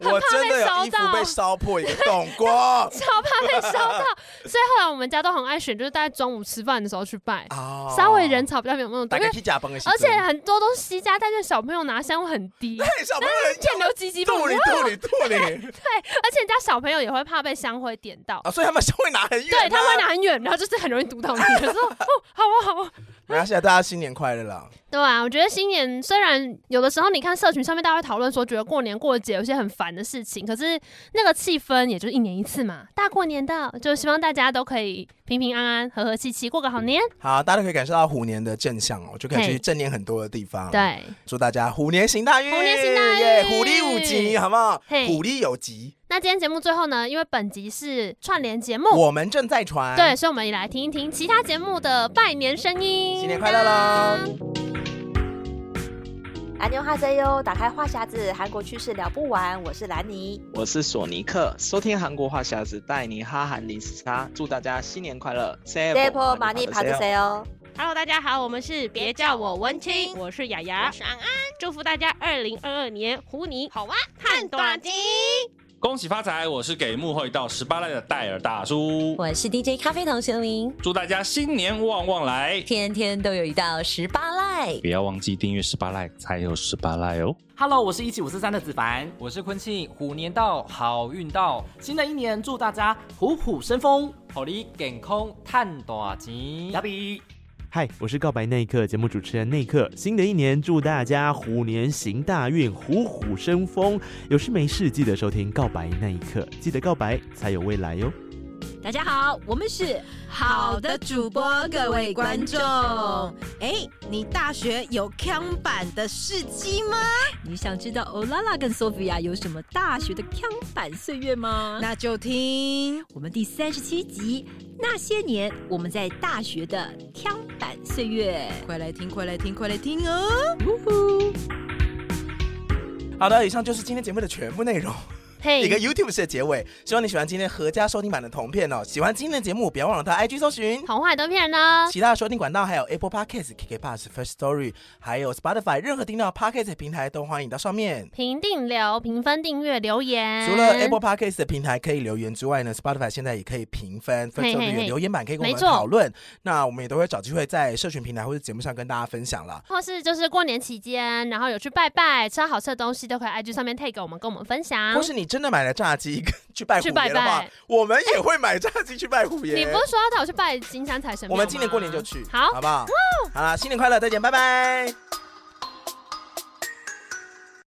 S1: 烧，我真的有衣服被烧破一个洞过，
S2: 超怕被烧到，所以后来我们家都很爱选，就是大概中午吃饭的时候去拜，哦、稍微人潮比较没有那么多，而且很多都是西家但是小朋友拿香会很低，
S1: 小朋友
S2: 剑流鸡鸡不
S1: 吐你吐你吐你，对，
S2: 而且人家小朋友也会怕被香灰点到，
S1: 所以他们香会拿很远，
S2: 对，他们会拿很远，然后就是很容易毒到你，说哦，好啊好啊。
S1: 没关系啊，大家新年快乐啦！
S2: 对啊，我觉得新年虽然有的时候你看社群上面大家会讨论说，觉得过年过节有些很烦的事情，可是那个气氛也就是一年一次嘛，大过年的，就希望大家都可以平平安安、和和气气过个好年。
S1: 好，大家都可以感受到虎年的正向哦，就可以去正念很多的地方。对，祝大家虎年行大运，
S2: 虎年行大运，
S1: 虎力五吉，好不好？虎力有吉。
S2: 那今天节目最后呢，因为本集是串联节目，
S1: 我们正在传，
S2: 对，所以我们也来听一听其他节目的拜年声音。
S1: 新年快乐喽！
S4: 安妞哈塞哟，打开话匣子，韩国趣事聊不完。我是兰妮，
S5: 我是索尼克，收听韩国话匣子，带你哈韩零时差，祝大家新年快乐
S4: ！Say po money party say 哦。
S6: Hello，大家好，我们是别叫我文青，我是雅雅，我是安安，祝福大家二零二二年虎年好哇，赚大钱！
S7: 恭喜发财！我是给幕后一道十八赖的戴尔大叔，
S8: 我是 DJ 咖啡糖玄灵，
S7: 祝大家新年旺旺来，
S8: 天天都有一道十八赖，
S7: 不要忘记订阅十八赖才有十八赖哦。
S9: Hello，我是一七五四三的子凡，我是坤庆，虎年到，好运到，新的一年祝大家虎虎生风，虎力健康，探大钱。
S10: 嗨，我是告白那一刻节目主持人那一刻。新的一年，祝大家虎年行大运，虎虎生风。有事没事记得收听告白那一刻，记得告白才有未来哟。
S11: 大家好，我们是好的主播，各位观众。哎，你大学有枪版的事迹吗？你想知道欧拉拉跟索菲亚有什么大学的枪版岁月吗？那就听我们第三十七集。那些年我们在大学的枪版岁月，快来听，快来听，快来听哦！呜呼。
S1: 好的，以上就是今天节目的全部内容。一个 YouTube 式的结尾。希望你喜欢今天合家收听版的同片哦。喜欢今天的节目，不要忘了到 IG 搜寻
S2: 童话都骗人哦。
S1: 其他的收听管道还有 Apple Podcast、KK Bus、First Story，还有 Spotify，任何听到 Podcast 平台都欢迎到上面
S2: 评定留、评分、订阅、留言。
S1: 除了 Apple Podcast 的平台可以留言之外呢，Spotify 现在也可以评分，First Story 有留言板可以跟我们讨论。那我们也都会找机会在社群平台或者节目上跟大家分享了。
S2: 或是就是过年期间，然后有去拜拜、吃好吃的东西，都可以 IG 上面 tag 我们，跟我们分享。
S1: 或是你真的买了炸鸡去拜虎爷的话，我们也会买炸鸡去拜虎爷。
S2: 你不是说要带我去拜金山财神吗？
S1: 我们今年过年就去，
S2: 好，
S1: 好不好？好啦，新年快乐，再见，拜拜。